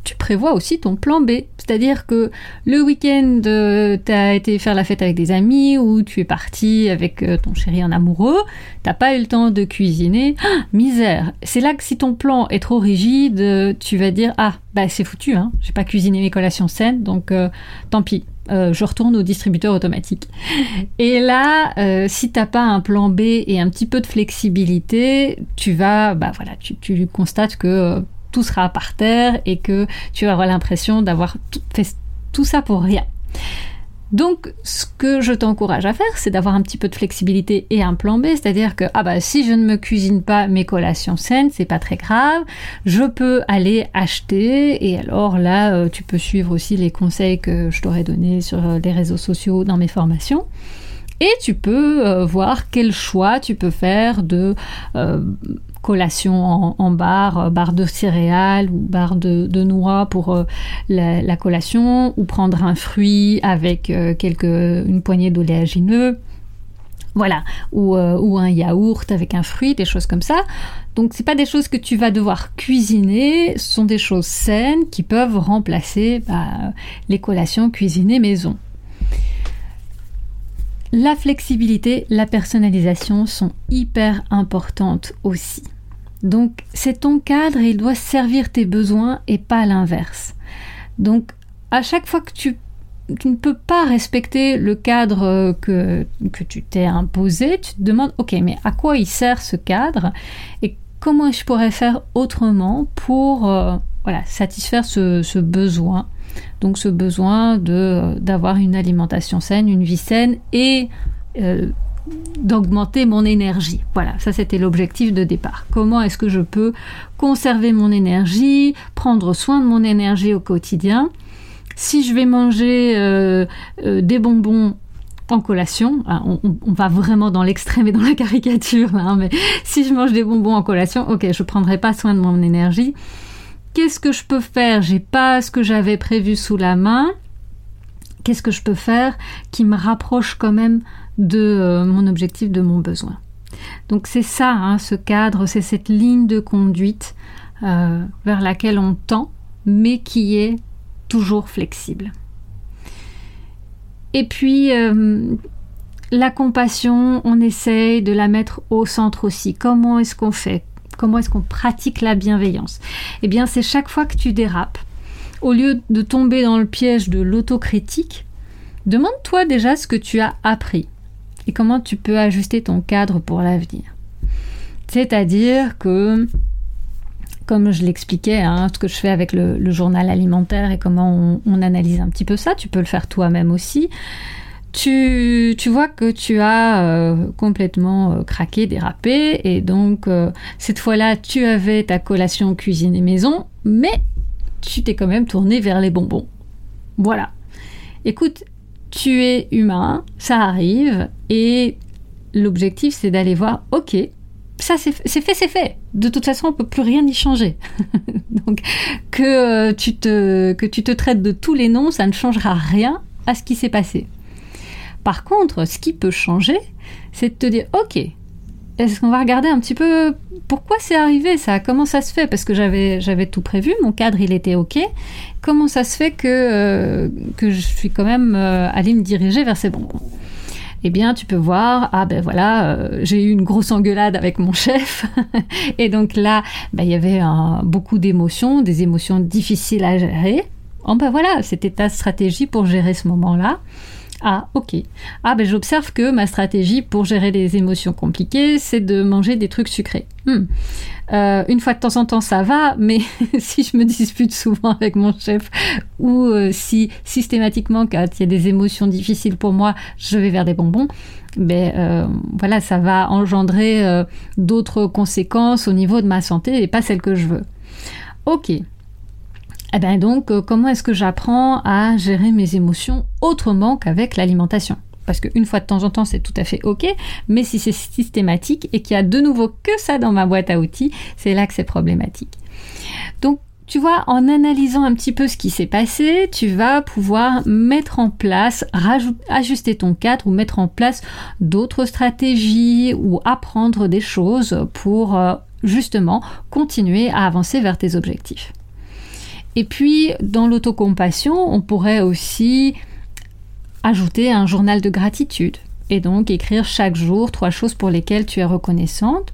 tu prévois aussi ton plan B. C'est-à-dire que le week-end, euh, tu as été faire la fête avec des amis ou tu es parti avec euh, ton chéri en amoureux, t'as pas eu le temps de cuisiner. Ah, misère C'est là que si ton plan est trop rigide, euh, tu vas dire Ah, bah c'est foutu, hein, j'ai pas cuisiné mes collations saines, donc tant pis. je retourne au distributeur automatique. Et là, si t'as pas un plan B et un petit peu de flexibilité, tu vas, bah voilà, tu constates que tout sera par terre et que tu auras l'impression d'avoir fait tout ça pour rien. Donc, ce que je t'encourage à faire, c'est d'avoir un petit peu de flexibilité et un plan B, c'est-à-dire que ah bah si je ne me cuisine pas mes collations saines, c'est pas très grave, je peux aller acheter et alors là, euh, tu peux suivre aussi les conseils que je t'aurais donnés sur euh, les réseaux sociaux dans mes formations. Et tu peux euh, voir quel choix tu peux faire de collation en, barre, euh, barre de céréales ou barre de, noix pour euh, la, collation, ou prendre un fruit avec euh, quelques, une poignée d'oléagineux. Voilà, ou, un yaourt avec un fruit, des choses comme ça. Donc c'est pas des choses que tu vas devoir cuisiner, ce sont des choses saines qui peuvent remplacer bah, les collations cuisinées maison. La flexibilité, la personnalisation sont hyper importantes aussi. Donc c'est ton cadre et il doit servir tes besoins et pas l'inverse. Donc à chaque fois que tu, ne peux pas respecter le cadre que, que tu t'es imposé, tu te demandes, ok, mais à quoi il sert ce cadre et comment je pourrais faire autrement pour euh, voilà, satisfaire ce, besoin? Donc ce besoin d'avoir une alimentation saine, une vie saine et euh, d'augmenter mon énergie. Voilà, ça c'était l'objectif de départ. Comment est-ce que je peux conserver mon énergie, prendre soin de mon énergie au quotidien? Si je vais manger euh, euh, des bonbons en collation, ah, on, va vraiment dans l'extrême et dans la caricature, hein, mais si je mange des bonbons en collation, ok, je prendrai pas soin de mon énergie. Qu'est-ce que je peux faire? J'ai pas ce que j'avais prévu sous la main. Qu'est-ce que je peux faire qui me rapproche quand même de euh, mon objectif, de mon besoin? Donc c'est ça, hein, ce cadre, c'est cette ligne de conduite euh, vers laquelle on tend, mais qui est toujours flexible. Et puis, euh, la compassion, on essaye de la mettre au centre aussi. Comment est-ce qu'on fait? Comment est-ce qu'on pratique la bienveillance Eh bien, c'est chaque fois que tu dérapes, au lieu de tomber dans le piège de l'autocritique, demande-toi déjà ce que tu as appris et comment tu peux ajuster ton cadre pour l'avenir. C'est-à-dire que, comme je l'expliquais, hein, ce que je fais avec le, journal alimentaire et comment on, analyse un petit peu ça, tu peux le faire toi-même aussi. Tu, vois que tu as euh, complètement euh, craqué, dérapé, et donc euh, cette fois-là, tu avais ta collation cuisine et maison, mais tu t'es quand même tourné vers les bonbons. Voilà. Écoute, tu es humain, ça arrive, et l'objectif c'est d'aller voir, ok, ça c'est fait, c'est fait. De toute façon, on peut plus rien y changer. Donc que tu te que tu te traites de tous les noms, ça ne changera rien à ce qui s'est passé. Par contre, ce qui peut changer, c'est de te dire, ok, est-ce qu'on va regarder un petit peu pourquoi c'est arrivé ça Comment ça se fait? Parce que j'avais tout prévu, mon cadre il était ok. Comment ça se fait que euh, que je suis quand même euh, allée me diriger vers ces bonbons eh bien, tu peux voir, ah ben voilà, euh, j'ai eu une grosse engueulade avec mon chef, et donc là, ben, il y avait beaucoup d'émotions, des émotions difficiles à gérer. Oh ben voilà, c'était ta stratégie pour gérer ce moment-là. Ah, ok. Ah, ben j'observe que ma stratégie pour gérer les émotions compliquées, c'est de manger des trucs sucrés. Hmm. Euh, une fois de temps en temps, ça va, mais si je me dispute souvent avec mon chef ou euh, si systématiquement, quand il y a des émotions difficiles pour moi, je vais vers des bonbons, ben euh, voilà, ça va engendrer d'autres conséquences au niveau de ma santé et pas celles que je veux. Ok, eh bien donc, euh, comment est-ce que j'apprends à gérer mes émotions autrement qu'avec l'alimentation? Parce qu'une fois de temps en temps, c'est tout à fait OK, mais si c'est systématique et qu'il y a de nouveau que ça dans ma boîte à outils, c'est là que c'est problématique. Donc, tu vois, en analysant un petit peu ce qui s'est passé, tu vas pouvoir mettre en place, ajuster ton cadre ou mettre en place d'autres stratégies ou apprendre des choses pour euh, justement continuer à avancer vers tes objectifs. Et puis, dans l'autocompassion, on pourrait aussi ajouter un journal de gratitude et donc écrire chaque jour trois choses pour lesquelles tu es reconnaissante.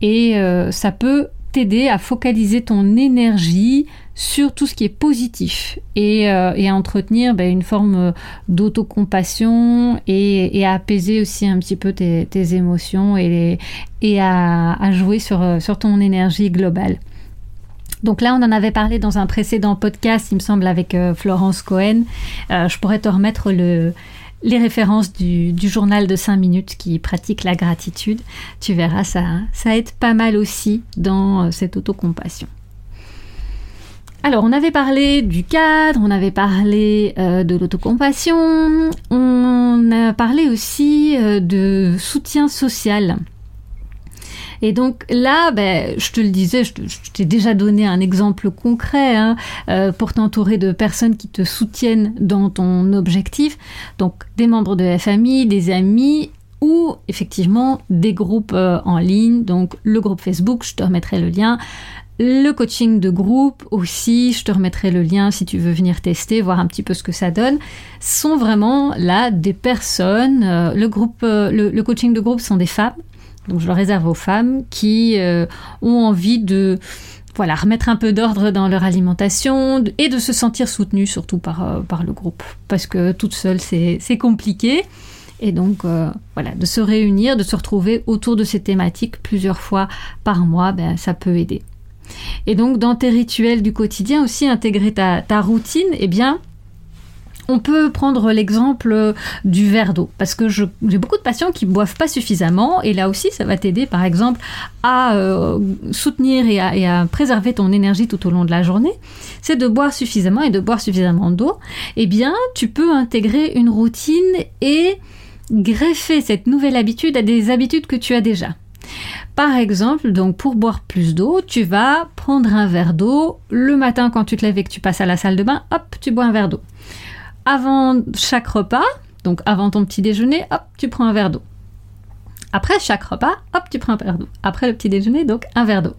Et euh, ça peut t'aider à focaliser ton énergie sur tout ce qui est positif et, euh, à entretenir ben, une forme d'autocompassion et, et, à apaiser aussi un petit peu tes, émotions et, à, jouer sur ton énergie globale. Donc là, on en avait parlé dans un précédent podcast, il me semble, avec euh, Florence Cohen. Euh, je pourrais te remettre le, les références du, journal de 5 minutes qui pratique la gratitude. Tu verras, ça, ça aide pas mal aussi dans euh, cette autocompassion. Alors, on avait parlé du cadre, on avait parlé de l'autocompassion, on a parlé aussi de soutien social. Et donc là, ben, je te le disais, je t'ai déjà donné un exemple concret hein, euh, pour t'entourer de personnes qui te soutiennent dans ton objectif. Donc des membres de la famille, des amis ou effectivement des groupes euh, en ligne. Donc le groupe Facebook, je te remettrai le lien. Le coaching de groupe aussi, je te remettrai le lien si tu veux venir tester, voir un petit peu ce que ça donne, sont vraiment là des personnes. Euh, le groupe, le, coaching de groupe sont des femmes donc je le réserve aux femmes qui euh, ont envie de voilà, remettre un peu d'ordre dans leur alimentation et de se sentir soutenues surtout par, euh, par le groupe. Parce que toute seule, c'est compliqué. Et donc, euh, voilà, de se réunir, de se retrouver autour de ces thématiques plusieurs fois par mois, ben, ça peut aider. Et donc, dans tes rituels du quotidien aussi, intégrer ta, ta routine, eh bien, on peut prendre l'exemple du verre d'eau, parce que j'ai beaucoup de patients qui boivent pas suffisamment, et là aussi, ça va t'aider, par exemple, à euh, soutenir et à, préserver ton énergie tout au long de la journée. C'est de boire suffisamment et de boire suffisamment d'eau. Eh bien, tu peux intégrer une routine et greffer cette nouvelle habitude à des habitudes que tu as déjà. Par exemple, donc pour boire plus d'eau, tu vas prendre un verre d'eau le matin quand tu te lèves et que tu passes à la salle de bain, hop, tu bois un verre d'eau avant chaque repas, donc avant ton petit déjeuner, hop, tu prends un verre d'eau. Après chaque repas, hop, tu prends un verre d'eau. Après le petit déjeuner, donc un verre d'eau.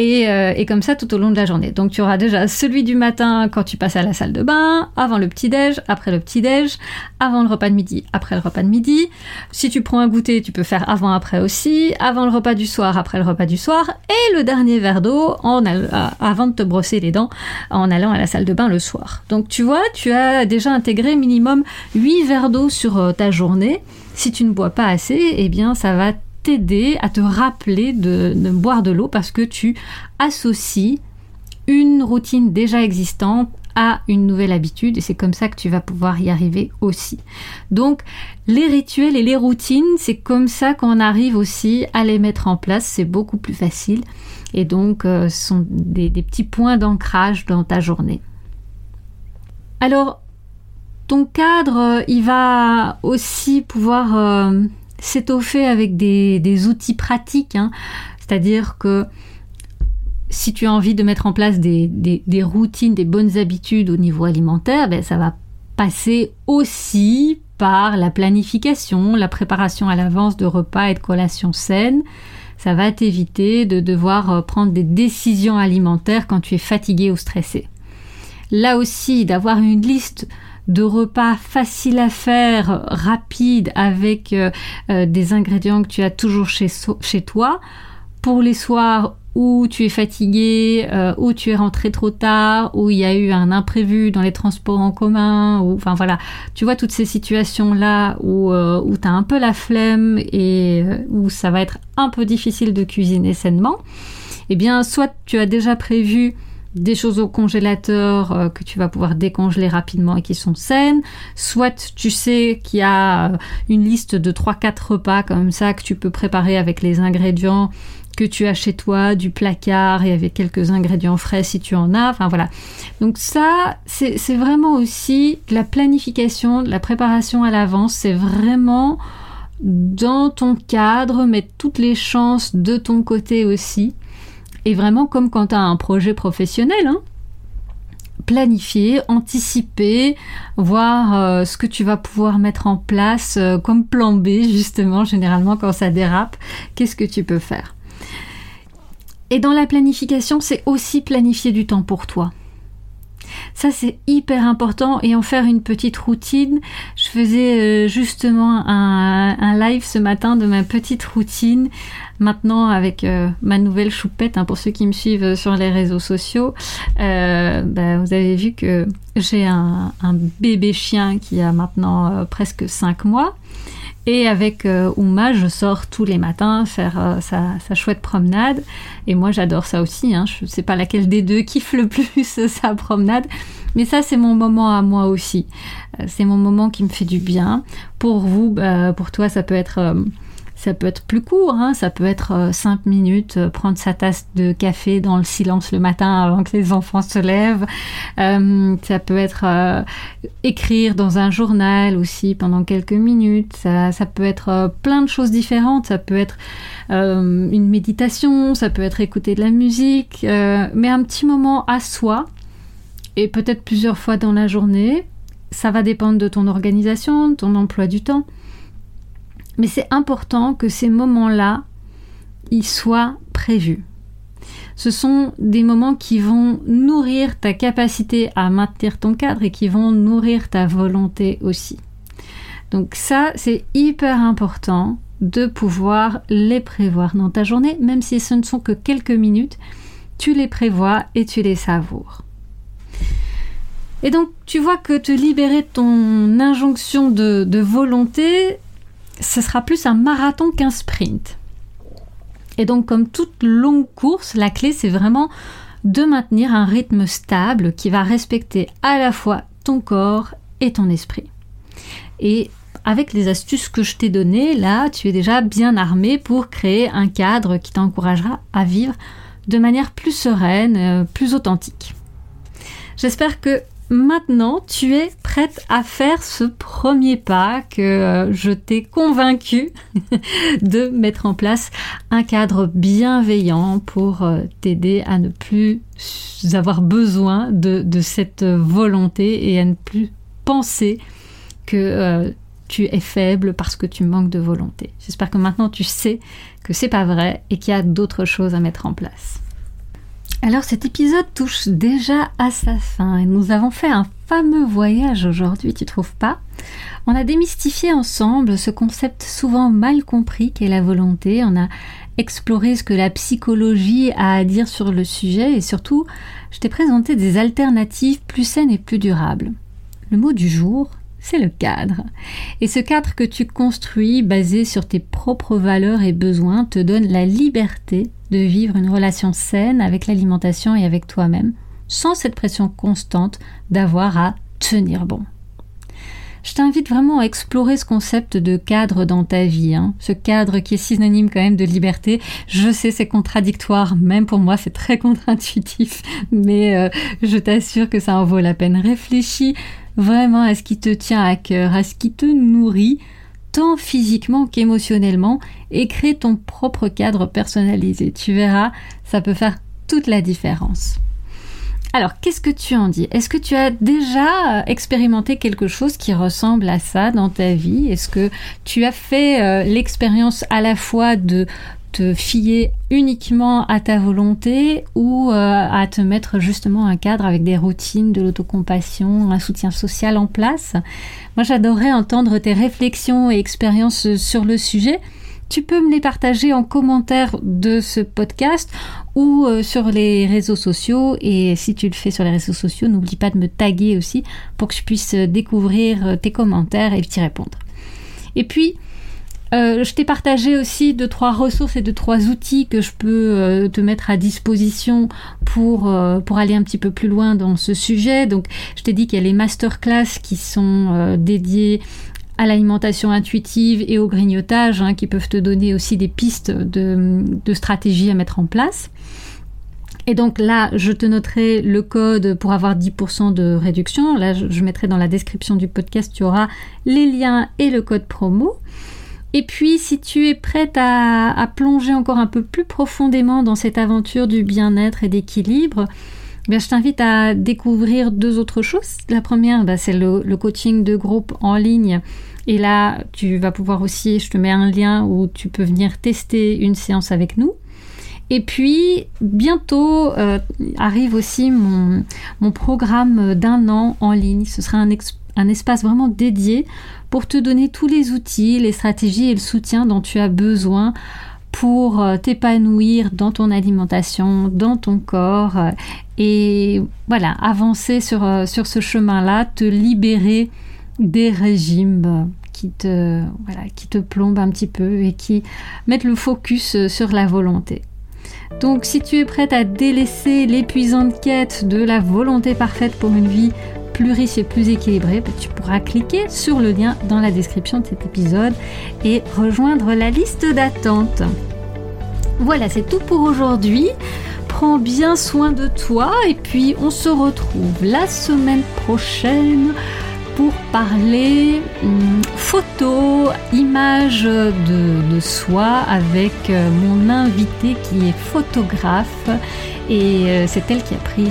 Euh, et, comme ça tout au long de la journée. Donc tu auras déjà celui du matin quand tu passes à la salle de bain, avant le petit-déj, après le petit-déj, avant le repas de midi, après le repas de midi. Si tu prends un goûter, tu peux faire avant-après aussi, avant le repas du soir, après le repas du soir, et le dernier verre d'eau en euh, avant de te brosser les dents en allant à la salle de bain le soir. Donc tu vois, tu as déjà intégré minimum 8 verres d'eau sur euh, ta journée. Si tu ne bois pas assez, eh bien ça va t'aider à te rappeler de, boire de l'eau parce que tu associes une routine déjà existante à une nouvelle habitude et c'est comme ça que tu vas pouvoir y arriver aussi. Donc les rituels et les routines, c'est comme ça qu'on arrive aussi à les mettre en place, c'est beaucoup plus facile et donc euh, ce sont des, petits points d'ancrage dans ta journée. Alors ton cadre, euh, il va aussi pouvoir euh, s'étoffer avec des, outils pratiques. Hein. C'est-à-dire que si tu as envie de mettre en place des, routines, des bonnes habitudes au niveau alimentaire, ben, ça va passer aussi par la planification, la préparation à l'avance de repas et de collations saines. Ça va t'éviter de devoir euh, prendre des décisions alimentaires quand tu es fatigué ou stressé. Là aussi, d'avoir une liste de repas faciles à faire, rapides, avec euh, euh, des ingrédients que tu as toujours chez, toi. Pour les soirs où tu es fatigué, euh, où tu es rentré trop tard, où il y a eu un imprévu dans les transports en commun, ou enfin voilà, tu vois toutes ces situations là où tu as un peu la flemme et où ça va être un peu difficile de cuisiner sainement. Eh bien, soit tu as déjà prévu des choses au congélateur euh, que tu vas pouvoir décongeler rapidement et qui sont saines, soit tu sais qu'il y a euh, une liste de 3-4 repas comme ça que tu peux préparer avec les ingrédients que tu as chez toi, du placard et avec quelques ingrédients frais si tu en as. Enfin voilà. Donc ça, c'est vraiment aussi la planification, la préparation à l'avance. C'est vraiment dans ton cadre, mettre toutes les chances de ton côté aussi et vraiment comme quand tu as un projet professionnel, hein, planifier, anticiper, voir euh, ce que tu vas pouvoir mettre en place euh, comme plan B justement, généralement quand ça dérape, qu'est-ce que tu peux faire? Et dans la planification, c'est aussi planifier du temps pour toi. Ça, c'est hyper important et en faire une petite routine. Je faisais euh, justement un, live ce matin de ma petite routine. Maintenant, avec euh, ma nouvelle choupette, hein, pour ceux qui me suivent sur les réseaux sociaux, euh, bah, vous avez vu que j'ai un, bébé chien qui a maintenant presque 5 mois. Et avec euh, Ouma, je sors tous les matins faire euh, sa, chouette promenade. Et moi, j'adore ça aussi. Hein. Je ne sais pas laquelle des deux kiffe le plus sa promenade. Mais ça, c'est mon moment à moi aussi. Euh, c'est mon moment qui me fait du bien. Pour vous, bah, pour toi, ça peut être ça peut être plus court, hein. ça peut être 5 euh, minutes, euh, prendre sa tasse de café dans le silence le matin avant que les enfants se lèvent. Euh, ça peut être écrire dans un journal aussi pendant quelques minutes. Ça, ça peut être plein de choses différentes. Ça peut être une méditation, ça peut être écouter de la musique, mais un petit moment à soi et peut-être plusieurs fois dans la journée. Ça va dépendre de ton organisation, de ton emploi du temps. Mais c'est important que ces moments-là, ils soient prévus. Ce sont des moments qui vont nourrir ta capacité à maintenir ton cadre et qui vont nourrir ta volonté aussi. Donc ça, c'est hyper important de pouvoir les prévoir dans ta journée, même si ce ne sont que quelques minutes, tu les prévois et tu les savoures. Et donc, tu vois que te libérer de ton injonction de, de volonté, ce sera plus un marathon qu'un sprint. Et donc, comme toute longue course, la clé, c'est vraiment de maintenir un rythme stable qui va respecter à la fois ton corps et ton esprit. Et avec les astuces que je t'ai données, là, tu es déjà bien armé pour créer un cadre qui t'encouragera à vivre de manière plus sereine, euh, plus authentique. J'espère que maintenant tu es prête à faire ce premier pas que euh, je t'ai convaincu de mettre en place un cadre bienveillant pour euh, t'aider à ne plus avoir besoin de, cette volonté et à ne plus penser que euh, tu es faible parce que tu manques de volonté. J'espère que maintenant tu sais que c'est pas vrai et qu'il y a d'autres choses à mettre en place. Alors cet épisode touche déjà à sa fin et nous avons fait un fameux voyage aujourd'hui, tu trouves pas? On a démystifié ensemble ce concept souvent mal compris qu'est la volonté, on a exploré ce que la psychologie a à dire sur le sujet et surtout je t'ai présenté des alternatives plus saines et plus durables. Le mot du jour, c'est le cadre. Et ce cadre que tu construis basé sur tes propres valeurs et besoins te donne la liberté de vivre une relation saine avec l'alimentation et avec toi-même, sans cette pression constante d'avoir à tenir bon. Je t'invite vraiment à explorer ce concept de cadre dans ta vie, hein. ce cadre qui est synonyme quand même de liberté. Je sais c'est contradictoire, même pour moi c'est très contre-intuitif, mais euh, je t'assure que ça en vaut la peine. Réfléchis vraiment à ce qui te tient à cœur, à ce qui te nourrit, tant physiquement qu'émotionnellement, et crée ton propre cadre personnalisé. Tu verras, ça peut faire toute la différence. Alors, qu'est-ce que tu en dis? Est-ce que tu as déjà expérimenté quelque chose qui ressemble à ça dans ta vie? Est-ce que tu as fait euh, l'expérience à la fois de te fier uniquement à ta volonté ou euh, à te mettre justement un cadre avec des routines, de l'autocompassion, un soutien social en place? Moi, j'adorerais entendre tes réflexions et expériences sur le sujet. Tu peux me les partager en commentaire de ce podcast ou euh, sur les réseaux sociaux. Et si tu le fais sur les réseaux sociaux, n'oublie pas de me taguer aussi pour que je puisse découvrir tes commentaires et t'y répondre. Et puis, euh, je t'ai partagé aussi deux trois ressources et deux trois outils que je peux euh, te mettre à disposition pour euh, pour aller un petit peu plus loin dans ce sujet. Donc, je t'ai dit qu'il y a les masterclass qui sont dédiés à l'alimentation intuitive et au grignotage, hein, qui peuvent te donner aussi des pistes de, de stratégies à mettre en place. Et donc là, je te noterai le code pour avoir 10% de réduction. Là, je mettrai dans la description du podcast, tu auras les liens et le code promo. Et puis, si tu es prête à, plonger encore un peu plus profondément dans cette aventure du bien-être et d'équilibre, je t'invite à découvrir deux autres choses. La première, bah, c'est le, coaching de groupe en ligne. Et là, tu vas pouvoir aussi, je te mets un lien où tu peux venir tester une séance avec nous. Et puis, bientôt euh, arrive aussi mon, programme d'un an en ligne. Ce sera un espace vraiment dédié pour te donner tous les outils, les stratégies et le soutien dont tu as besoin pour euh, t'épanouir dans ton alimentation, dans ton corps euh, et voilà, avancer sur, euh, sur ce chemin-là, te libérer des régimes qui te, qui te plombe un petit peu et qui mettent le focus sur la volonté. Donc si tu es prête à délaisser l'épuisante quête de la volonté parfaite pour une vie plus riche et plus équilibrée, bah, tu pourras cliquer sur le lien dans la description de cet épisode et rejoindre la liste d'attente. Voilà, c'est tout pour aujourd'hui. Prends bien soin de toi et puis on se retrouve la semaine prochaine pour parler hum, photo, images de, soi avec euh, mon invité qui est photographe et euh, c'est elle qui a pris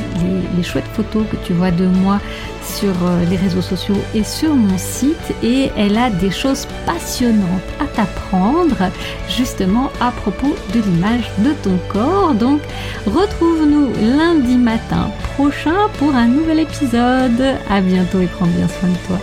les, chouettes photos que tu vois de moi sur euh, les réseaux sociaux et sur mon site et elle a des choses passionnantes à t'apprendre justement à propos de l'image de ton corps. Donc retrouve-nous lundi matin prochain pour un nouvel épisode. À bientôt et prends bien soin de toi.